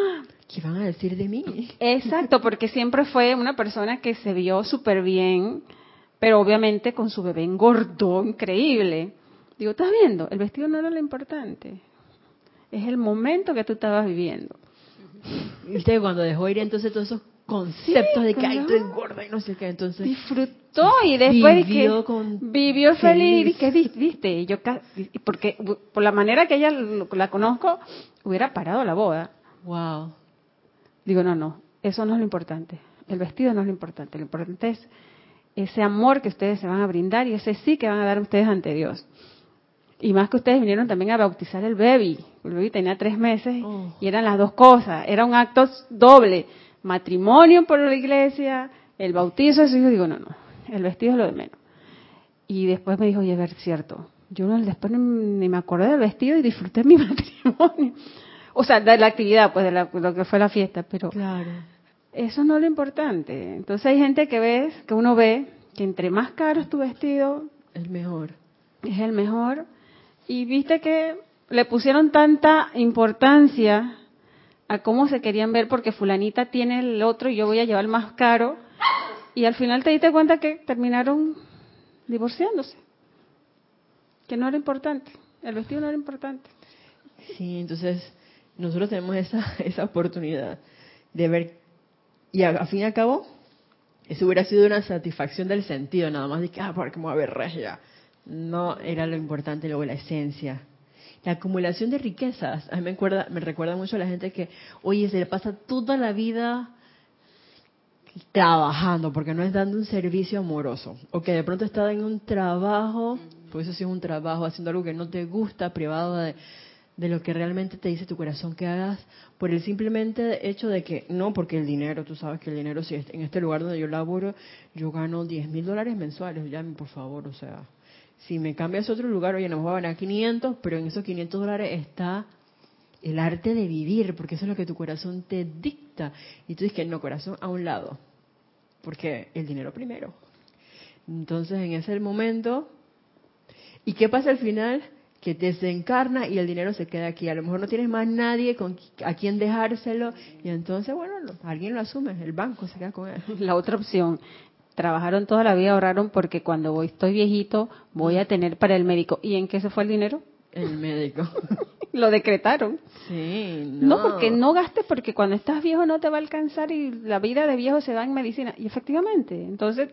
¿Qué van a decir de mí? Exacto, porque siempre fue una persona que se vio súper bien, pero obviamente con su bebé engordó increíble. Digo, ¿estás viendo? El vestido no era lo importante. Es el momento que tú estabas viviendo. Que cuando dejó ir entonces todos esos conceptos de que ay, claro. estoy gorda y no sé qué, entonces Disfrutó y después de que Vivió con- vivió feliz. Y que viste, y yo porque por la manera que ella la conozco, hubiera parado la boda. wow. Digo, no, no, eso no es lo importante. El vestido no es lo importante. Lo importante es ese amor que ustedes se van a brindar y ese sí que van a dar ustedes ante Dios. Y más que ustedes vinieron también a bautizar el baby. El baby tenía tres meses Oh. y eran las dos cosas. Era un acto doble. Matrimonio por la iglesia, el bautizo de su hijo. Digo, no, no, el vestido es lo de menos. Y después me dijo, oye, ver, cierto. Yo no, después ni, ni me acordé del vestido y disfruté mi matrimonio. O sea, de la actividad, pues de la- lo que fue la fiesta, pero Claro. Eso no es lo importante. Entonces hay gente que ves, que uno ve, que entre más caro es tu vestido, El mejor. es el mejor. Y viste que le pusieron tanta importancia a cómo se querían ver porque fulanita tiene el otro y yo voy a llevar el más caro. Y al final te diste cuenta que terminaron divorciándose. Que no era importante. El vestido no era importante. Sí, entonces nosotros tenemos esa, esa oportunidad de ver, y a, fin y al cabo, eso hubiera sido una satisfacción del sentido, nada más de que, ah, porque me voy a ver regia. No era lo importante, luego la esencia. La acumulación de riquezas, a mí me, acuerda, me recuerda mucho a la gente que, oye, se le pasa toda la vida trabajando, porque no es dando un servicio amoroso, o que de pronto está en un trabajo, pues eso sí es un trabajo, haciendo algo que no te gusta, privado de, de lo que realmente te dice tu corazón que hagas, por el simplemente hecho de que, no, porque el dinero, tú sabes que el dinero, si en este lugar donde yo laboro, yo gano 10 mil dólares mensuales, ya, por favor, o sea, si me cambias a otro lugar, oye, nos va a ganar 500, pero en esos 500 dólares está el arte de vivir, porque eso es lo que tu corazón te dicta. Y tú dices que no, corazón a un lado, porque el dinero primero. Entonces, en ese momento, ¿y qué pasa al final? Que te desencarna y el dinero se queda aquí. A lo mejor no tienes más nadie con a quien dejárselo, y entonces, bueno, lo- alguien lo asume, el banco se queda con él. La otra opción, trabajaron toda la vida, ahorraron porque cuando voy, estoy viejito voy a tener para el médico. ¿Y en qué se fue el dinero? El médico. lo decretaron. Sí, no. no. porque no gastes porque cuando estás viejo no te va a alcanzar y la vida de viejo se da en medicina. Y efectivamente, entonces,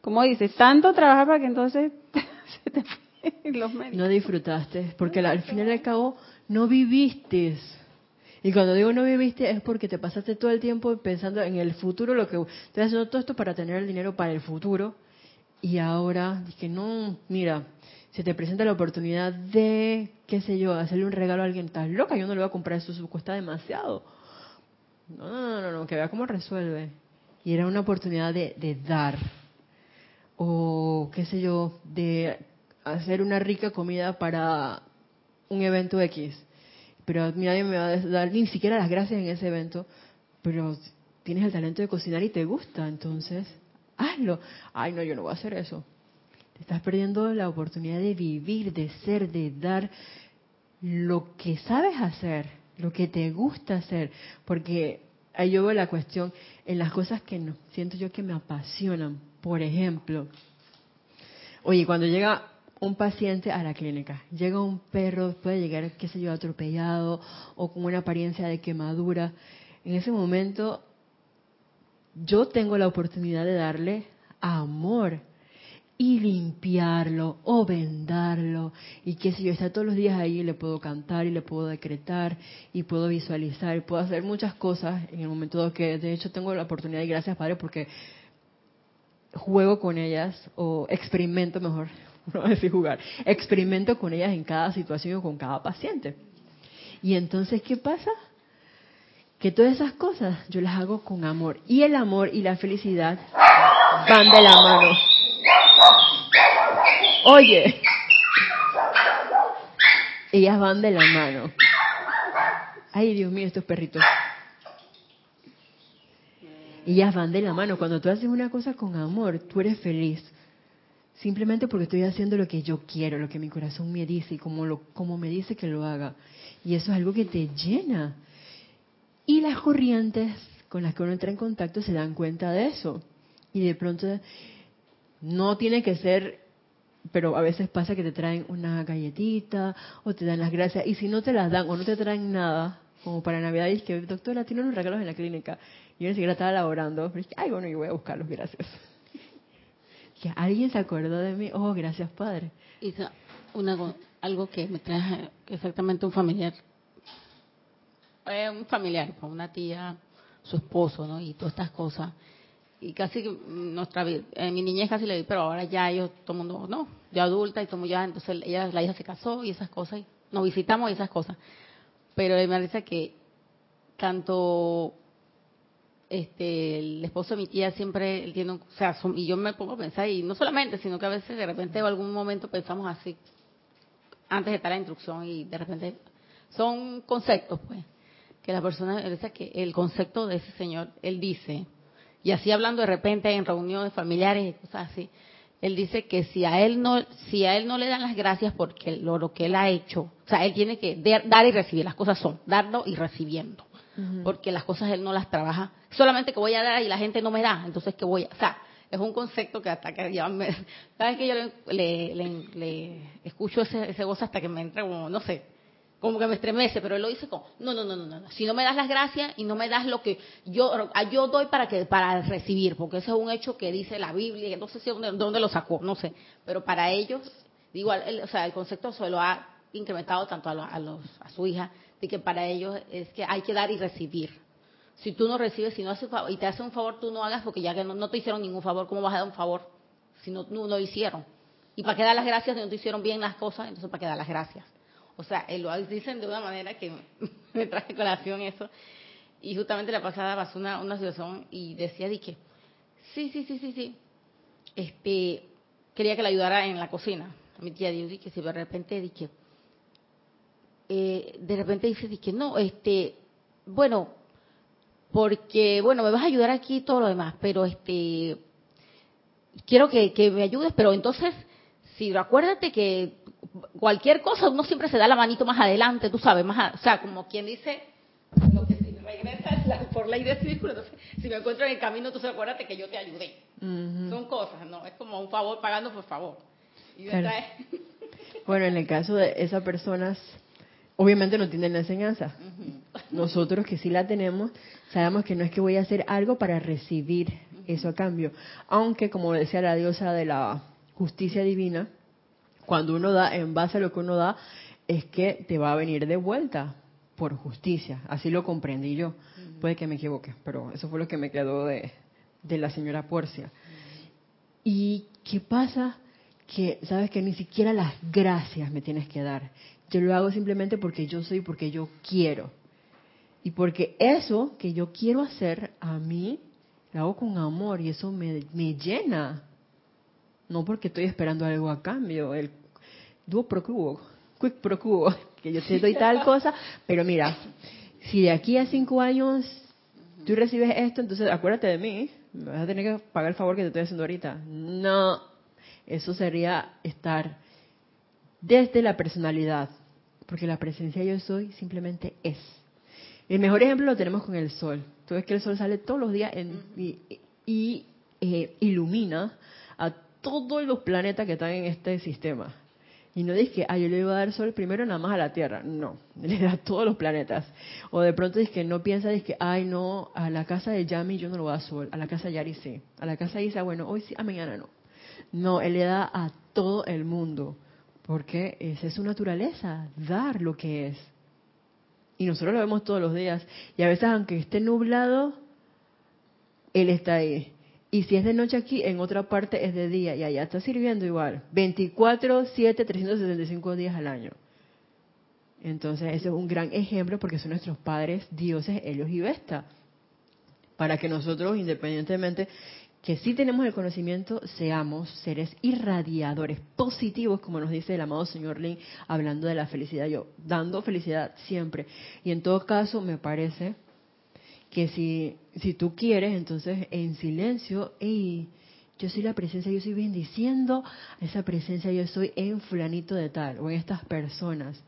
como dices, tanto trabajar para que entonces se te los. No disfrutaste, porque al final y al cabo no viviste. Y cuando digo no viviste es porque te pasaste todo el tiempo pensando en el futuro, lo que estoy haciendo todo esto para tener el dinero para el futuro. Y ahora dije, no, mira, se te presenta la oportunidad de, qué sé yo, hacerle un regalo a alguien, estás loca, yo no le voy a comprar eso, eso cuesta demasiado. No, no, no, no, que vea cómo resuelve. Y era una oportunidad de, de dar, o qué sé yo, de hacer una rica comida para un evento X. Pero nadie me va a dar ni siquiera las gracias en ese evento, pero tienes el talento de cocinar y te gusta, entonces hazlo. Ay, no, yo no voy a hacer eso. Te estás perdiendo la oportunidad de vivir, de ser, de dar lo que sabes hacer, lo que te gusta hacer, porque ahí yo veo la cuestión en las cosas que no, siento yo que me apasionan. Por ejemplo, oye, cuando llega un paciente a la clínica, llega un perro, puede llegar, qué sé yo, atropellado o con una apariencia de quemadura, en ese momento yo tengo la oportunidad de darle amor y limpiarlo o vendarlo. Y qué sé yo, está todos los días ahí y le puedo cantar y le puedo decretar y puedo visualizar y puedo hacer muchas cosas en el momento que de hecho tengo la oportunidad y gracias Padre porque juego con ellas o experimento mejor, no decir jugar, experimento con ellas en cada situación o con cada paciente. Y entonces, ¿qué pasa? Que todas esas cosas yo las hago con amor y el amor y la felicidad van de la mano. Oye, ellas van de la mano. Ay, Dios mío, estos perritos. Ellas van de la mano. Cuando tú haces una cosa con amor, tú eres feliz. Simplemente porque estoy haciendo lo que yo quiero, lo que mi corazón me dice y como, lo, como me dice que lo haga. Y eso es algo que te llena. Y las corrientes con las que uno entra en contacto se dan cuenta de eso. Y de pronto no tiene que ser pero a veces pasa que te traen una galletita o te dan las gracias y si no te las dan o no te traen nada, como para Navidad, y que doctora, tiene unos regalos en la clínica. Y yo ni siquiera estaba laborando, pero ay, bueno, yo voy a buscarlos, gracias. Que alguien se acordó de mí, oh, gracias, padre. una, algo que me trae exactamente un familiar, eh, un familiar, una tía, su esposo, ¿no? Y todas estas cosas y casi nuestra en mi niñez casi le di, pero ahora ya ellos, todo mundo, no, ya adulta y como ya, entonces ella, la hija se casó y esas cosas, nos visitamos y esas cosas. Pero me parece que tanto este el esposo de mi tía siempre tiene o sea y yo me pongo a pensar y no solamente sino que a veces de repente en algún momento pensamos así antes de estar la instrucción y de repente son conceptos pues que la persona que el concepto de ese señor él dice y así hablando de repente en reuniones familiares y cosas así, él dice que si a él no si a él no le dan las gracias porque lo, lo que él ha hecho, o sea, él tiene que dar y recibir, las cosas son dando y recibiendo, porque las cosas él no las trabaja, solamente que voy a dar y la gente no me da, entonces que voy a, o sea, es un concepto que hasta que ya me, vez que yo le, le, escucho ese, ese voz hasta que me entra como, no sé, como que me estremece, pero él lo dice como, no, no, no, no, no, si no me das las gracias y no me das lo que yo yo doy para que para recibir, porque ese es un hecho que dice la Biblia, no sé si dónde, dónde lo sacó, no sé, pero para ellos, digo, o sea, el concepto se lo ha incrementado tanto a, a, los, a su hija, de que para ellos es que hay que dar y recibir. Si tú no recibes, si no haces y te hace un favor, tú no hagas porque ya que no, te hicieron ningún favor, ¿cómo vas a dar un favor si no, no lo hicieron? Y para qué dar las gracias si no te hicieron bien las cosas, entonces para qué dar las gracias. O sea, lo dicen de una manera que me traje colación eso. Y justamente la pasada pasó una, una situación y decía, dije, sí, sí, sí, sí, sí. Este, quería que la ayudara en la cocina. Mi tía dije, si de repente dije, eh, de repente dice, dije, no, este, bueno, porque, bueno, me vas a ayudar aquí y todo lo demás, pero este, quiero que, que me ayudes, pero entonces, si acuérdate que cualquier cosa, uno siempre se da la manito más adelante, tú sabes, más, o sea, como quien dice, lo que si regresa por ley de círculo, entonces, si me encuentro en el camino, tú acuérdate que yo te ayudé. Son cosas, ¿no? Es como un favor pagando por favor. bueno, en el caso de esas personas, obviamente no tienen la enseñanza. Nosotros que sí la tenemos, sabemos que no es que voy a hacer algo para recibir eso a cambio. Aunque, como decía la diosa de la justicia divina, cuando uno da en base a lo que uno da, es que te va a venir de vuelta por justicia. Así lo comprendí yo. Puede que me equivoque, pero eso fue lo que me quedó de, de la señora Porcia. ¿Y qué pasa? Que sabes que ni siquiera las gracias me tienes que dar. Yo lo hago simplemente porque yo soy, porque yo quiero. Y porque eso que yo quiero hacer a mí, lo hago con amor y eso me, me llena. No porque estoy esperando algo a cambio. El dúo pro quo, quick pro quo, que yo te doy tal cosa, pero mira, si de aquí a cinco años tú recibes esto, entonces acuérdate de mí, me vas a tener que pagar el favor que te estoy haciendo ahorita. No, eso sería estar desde la personalidad, porque la presencia yo soy simplemente es. El mejor ejemplo lo tenemos con el sol. Tú ves que el sol sale todos los días y, eh, ilumina a todos los planetas que están en este sistema. Y no dices que, ah, yo le voy a dar sol primero nada más a la Tierra. No, le da a todos los planetas. O de pronto dices que no piensa, dices que, ay, no, a la casa de Yami yo no le voy a dar sol. A la casa de Yari sí. A la casa de Isa, bueno, hoy sí, a mañana no. No, él le da a todo el mundo. Porque esa es su naturaleza, dar lo que es. Y nosotros lo vemos todos los días. Y a veces, aunque esté nublado, Él está ahí. Y si es de noche aquí, en otra parte es de día. Y allá está sirviendo igual. 24, 7, 365 días al año. Entonces, ese es un gran ejemplo porque son nuestros padres, dioses, ellos y Vesta. Para que nosotros, independientemente que sí tenemos el conocimiento, seamos seres irradiadores, positivos, como nos dice el amado señor Lin, hablando de la felicidad, yo dando felicidad siempre. Y en todo caso, me parece que si, si tú quieres, entonces en silencio, y yo soy la presencia, yo soy bendiciendo esa presencia, yo soy en fulanito de tal, o en estas personas.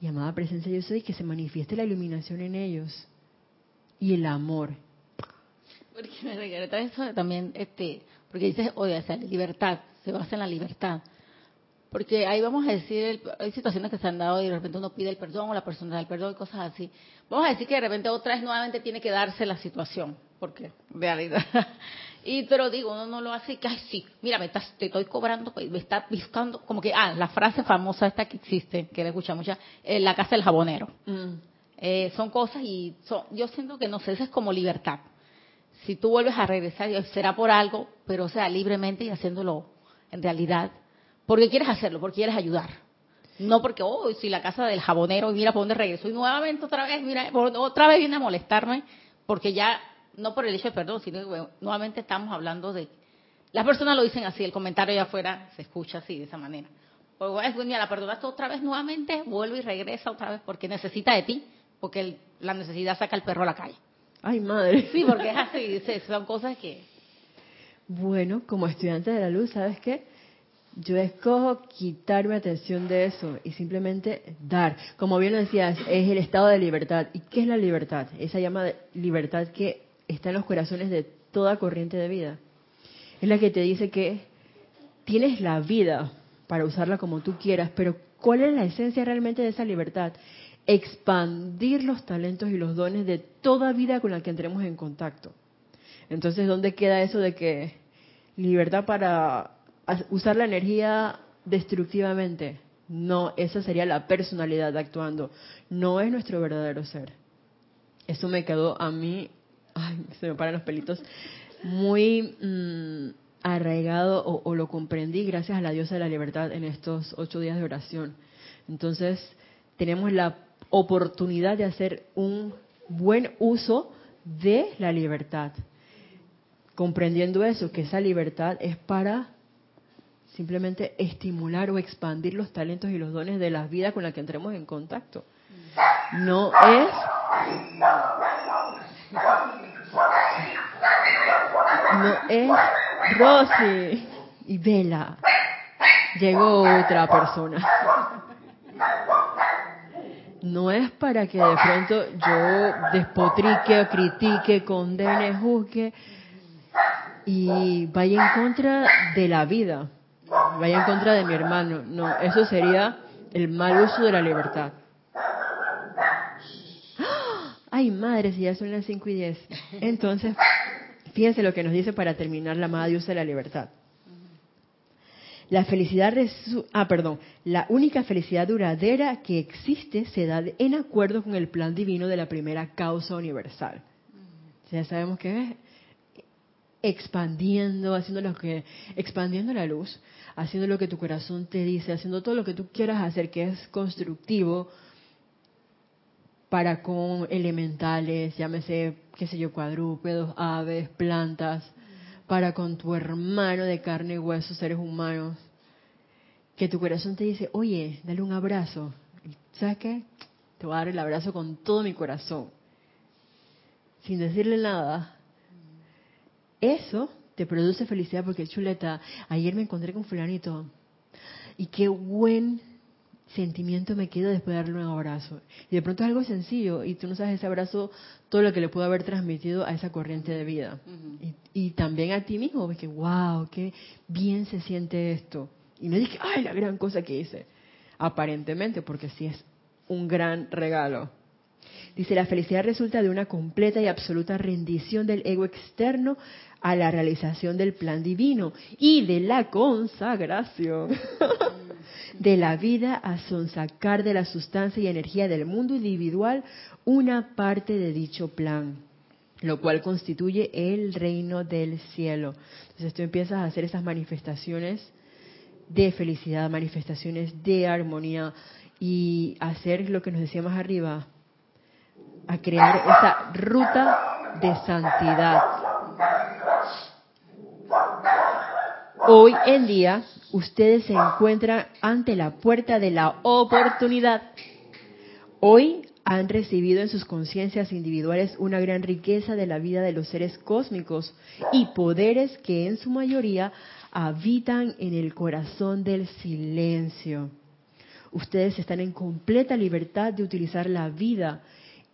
Y amada presencia, yo soy que se manifieste la iluminación en ellos y el amor porque eso también, este, porque dices, oye, o sea, libertad, se basa en la libertad. Porque ahí vamos a decir, hay situaciones que se han dado y de repente uno pide el perdón o la persona da el perdón y cosas así. Vamos a decir que de repente otra vez nuevamente tiene que darse la situación, porque realidad. Y pero digo, uno no lo hace y que, ay, sí, mira, me estás, te estoy cobrando, pues, me está buscando, como que, ah, la frase famosa esta que existe, que le escucha mucha, en la casa del jabonero. Mm. Eh, son cosas y son, yo siento que no sé, eso es como libertad si tú vuelves a regresar, será por algo, pero sea, libremente y haciéndolo en realidad, porque quieres hacerlo, porque quieres ayudar. No porque, oh, si la casa del jabonero, mira por dónde regreso, y nuevamente otra vez, mira, otra vez viene a molestarme, porque ya, no por el hecho de perdón, sino nuevamente estamos hablando de... Las personas lo dicen así, el comentario allá afuera se escucha así, de esa manera. Pues, mira, la perdonaste otra vez nuevamente, vuelve y regresa otra vez, porque necesita de ti, porque la necesidad saca al perro a la calle. Ay, madre. Sí, porque es así, son cosas que... Bueno, como estudiante de la luz, ¿sabes qué? Yo escojo quitarme atención de eso y simplemente dar. Como bien lo decías, es el estado de libertad. ¿Y qué es la libertad? Esa llama de libertad que está en los corazones de toda corriente de vida. Es la que te dice que tienes la vida para usarla como tú quieras, pero ¿cuál es la esencia realmente de esa libertad? Expandir los talentos y los dones de toda vida con la que entremos en contacto. Entonces, ¿dónde queda eso de que libertad para usar la energía destructivamente? No, esa sería la personalidad actuando. No es nuestro verdadero ser. Eso me quedó a mí, ay, se me paran los pelitos, muy mm, arraigado o, o lo comprendí gracias a la diosa de la libertad en estos ocho días de oración. Entonces, tenemos la oportunidad de hacer un buen uso de la libertad. Comprendiendo eso, que esa libertad es para simplemente estimular o expandir los talentos y los dones de la vida con la que entremos en contacto. No es no es Rosy y Vela. Llegó otra persona no es para que de pronto yo despotrique, critique, condene, juzgue y vaya en contra de la vida, vaya en contra de mi hermano. No, eso sería el mal uso de la libertad. Ay, madre, si ya son las 5 y 10. Entonces, fíjense lo que nos dice para terminar la amada diosa de la libertad. La felicidad, ah, perdón, la única felicidad duradera que existe se da en acuerdo con el plan divino de la primera causa universal. Ya sabemos que es expandiendo, haciendo lo que, expandiendo la luz, haciendo lo que tu corazón te dice, haciendo todo lo que tú quieras hacer que es constructivo para con elementales, llámese, qué sé yo, cuadrúpedos, aves, plantas, para con tu hermano de carne y hueso, seres humanos, que tu corazón te dice, oye, dale un abrazo. ¿Sabes qué? Te voy a dar el abrazo con todo mi corazón. Sin decirle nada. Eso te produce felicidad porque chuleta, ayer me encontré con fulanito y qué buen sentimiento me queda después de darle un abrazo. Y de pronto es algo sencillo y tú no sabes ese abrazo, todo lo que le pudo haber transmitido a esa corriente de vida. y, también a ti mismo, porque wow, qué bien se siente esto. Y no dije, ay, la gran cosa que hice. Aparentemente, porque sí es un gran regalo. Dice, la felicidad resulta de una completa y absoluta rendición del ego externo a la realización del plan divino y de la consagración de la vida a sonsacar de la sustancia y energía del mundo individual una parte de dicho plan, lo cual constituye el reino del cielo. Entonces tú empiezas a hacer esas manifestaciones de felicidad, manifestaciones de armonía y hacer lo que nos decía más arriba, a crear esa ruta de santidad. Hoy en día ustedes se encuentran ante la puerta de la oportunidad. Hoy han recibido en sus conciencias individuales una gran riqueza de la vida de los seres cósmicos y poderes que en su mayoría habitan en el corazón del silencio. Ustedes están en completa libertad de utilizar la vida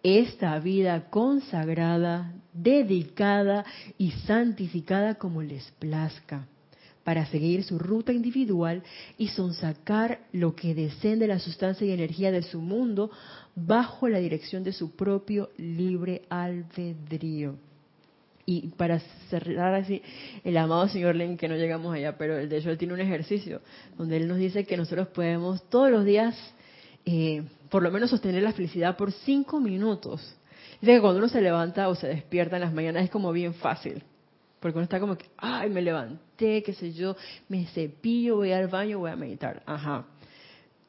esta vida consagrada, dedicada y santificada como les plazca, para seguir su ruta individual y sonsacar lo que descende la sustancia y energía de su mundo bajo la dirección de su propio libre albedrío. Y para cerrar así, el amado señor Len, que no llegamos allá, pero de hecho él tiene un ejercicio donde él nos dice que nosotros podemos todos los días eh, por lo menos sostener la felicidad por cinco minutos. Dice que cuando uno se levanta o se despierta en las mañanas es como bien fácil. Porque uno está como que, ay, me levanté, qué sé yo, me cepillo, voy al baño, voy a meditar. Ajá.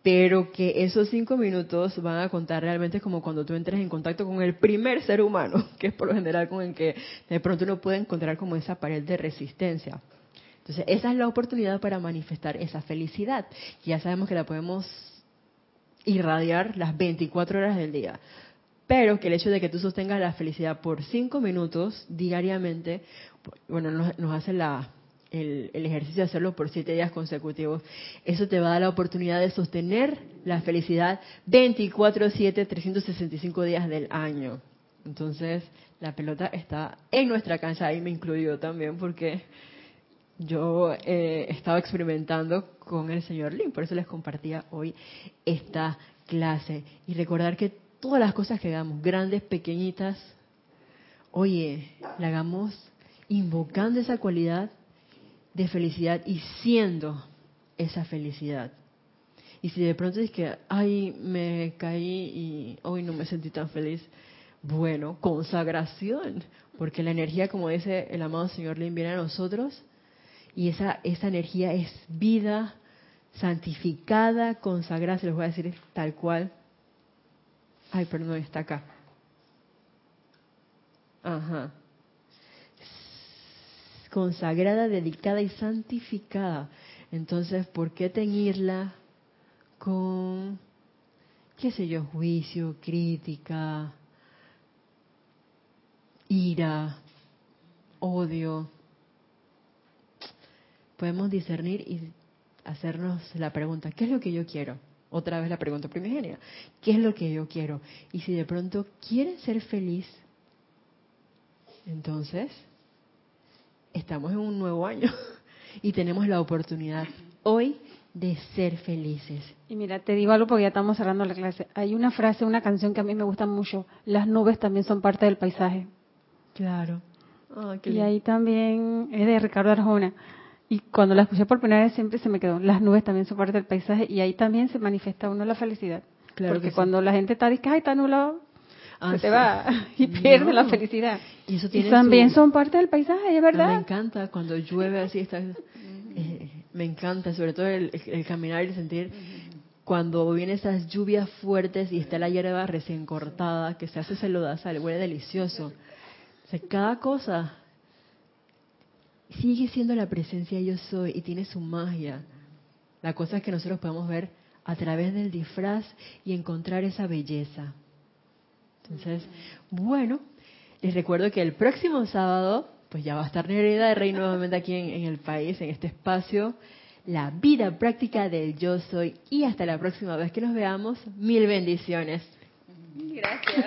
Pero que esos cinco minutos van a contar realmente como cuando tú entres en contacto con el primer ser humano, que es por lo general con el que de pronto uno puede encontrar como esa pared de resistencia. Entonces, esa es la oportunidad para manifestar esa felicidad. Ya sabemos que la podemos irradiar las 24 horas del día. Pero que el hecho de que tú sostengas la felicidad por 5 minutos diariamente, bueno, nos, hace la, el, ejercicio de hacerlo por 7 días consecutivos, eso te va a dar la oportunidad de sostener la felicidad 24, 7, 365 días del año. Entonces, la pelota está en nuestra cancha, ahí me incluyo también, porque yo eh, he estado experimentando con el señor Lin, por eso les compartía hoy esta clase. Y recordar que todas las cosas que hagamos, grandes, pequeñitas, oye, la hagamos invocando esa cualidad de felicidad y siendo esa felicidad. Y si de pronto es que, ay, me caí y hoy no me sentí tan feliz, bueno, consagración, porque la energía, como dice el amado Señor Lin, viene a nosotros y esa, esa energía es vida santificada, consagrada, se los voy a decir tal cual. Ay, perdón, está acá. Ajá. Consagrada, dedicada y santificada. Entonces, ¿por qué teñirla con, qué sé yo, juicio, crítica, ira, odio? Podemos discernir y hacernos la pregunta, ¿qué es lo que yo quiero? Otra vez la pregunta primigenia, ¿qué es lo que yo quiero? Y si de pronto quieren ser feliz, entonces estamos en un nuevo año y tenemos la oportunidad hoy de ser felices. Y mira, te digo algo porque ya estamos cerrando la clase. Hay una frase, una canción que a mí me gusta mucho. Las nubes también son parte del paisaje. Claro. Ah, y ahí también es de Ricardo Arjona. Y cuando la escuché por primera vez siempre se me quedó. Las nubes también son parte del paisaje y ahí también se manifiesta uno la felicidad. Claro Porque cuando la gente está diciendo, ay, está nublado, ah, se te va y pierde la felicidad. Y, eso también son parte del paisaje, es verdad. me encanta cuando llueve así, está, eh, me encanta, sobre todo el, caminar y sentir cuando vienen esas lluvias fuertes y está la hierba recién cortada, que se hace celulosa, huele delicioso. O sea, cada cosa sigue siendo la presencia yo soy y tiene su magia. La cosa es que nosotros podemos ver a través del disfraz y encontrar esa belleza. Entonces, bueno, les recuerdo que el próximo sábado, pues ya va a estar Nerida de Rey nuevamente aquí en, en el país, en este espacio, la vida práctica del yo soy. Y hasta la próxima vez que nos veamos, mil bendiciones. Gracias.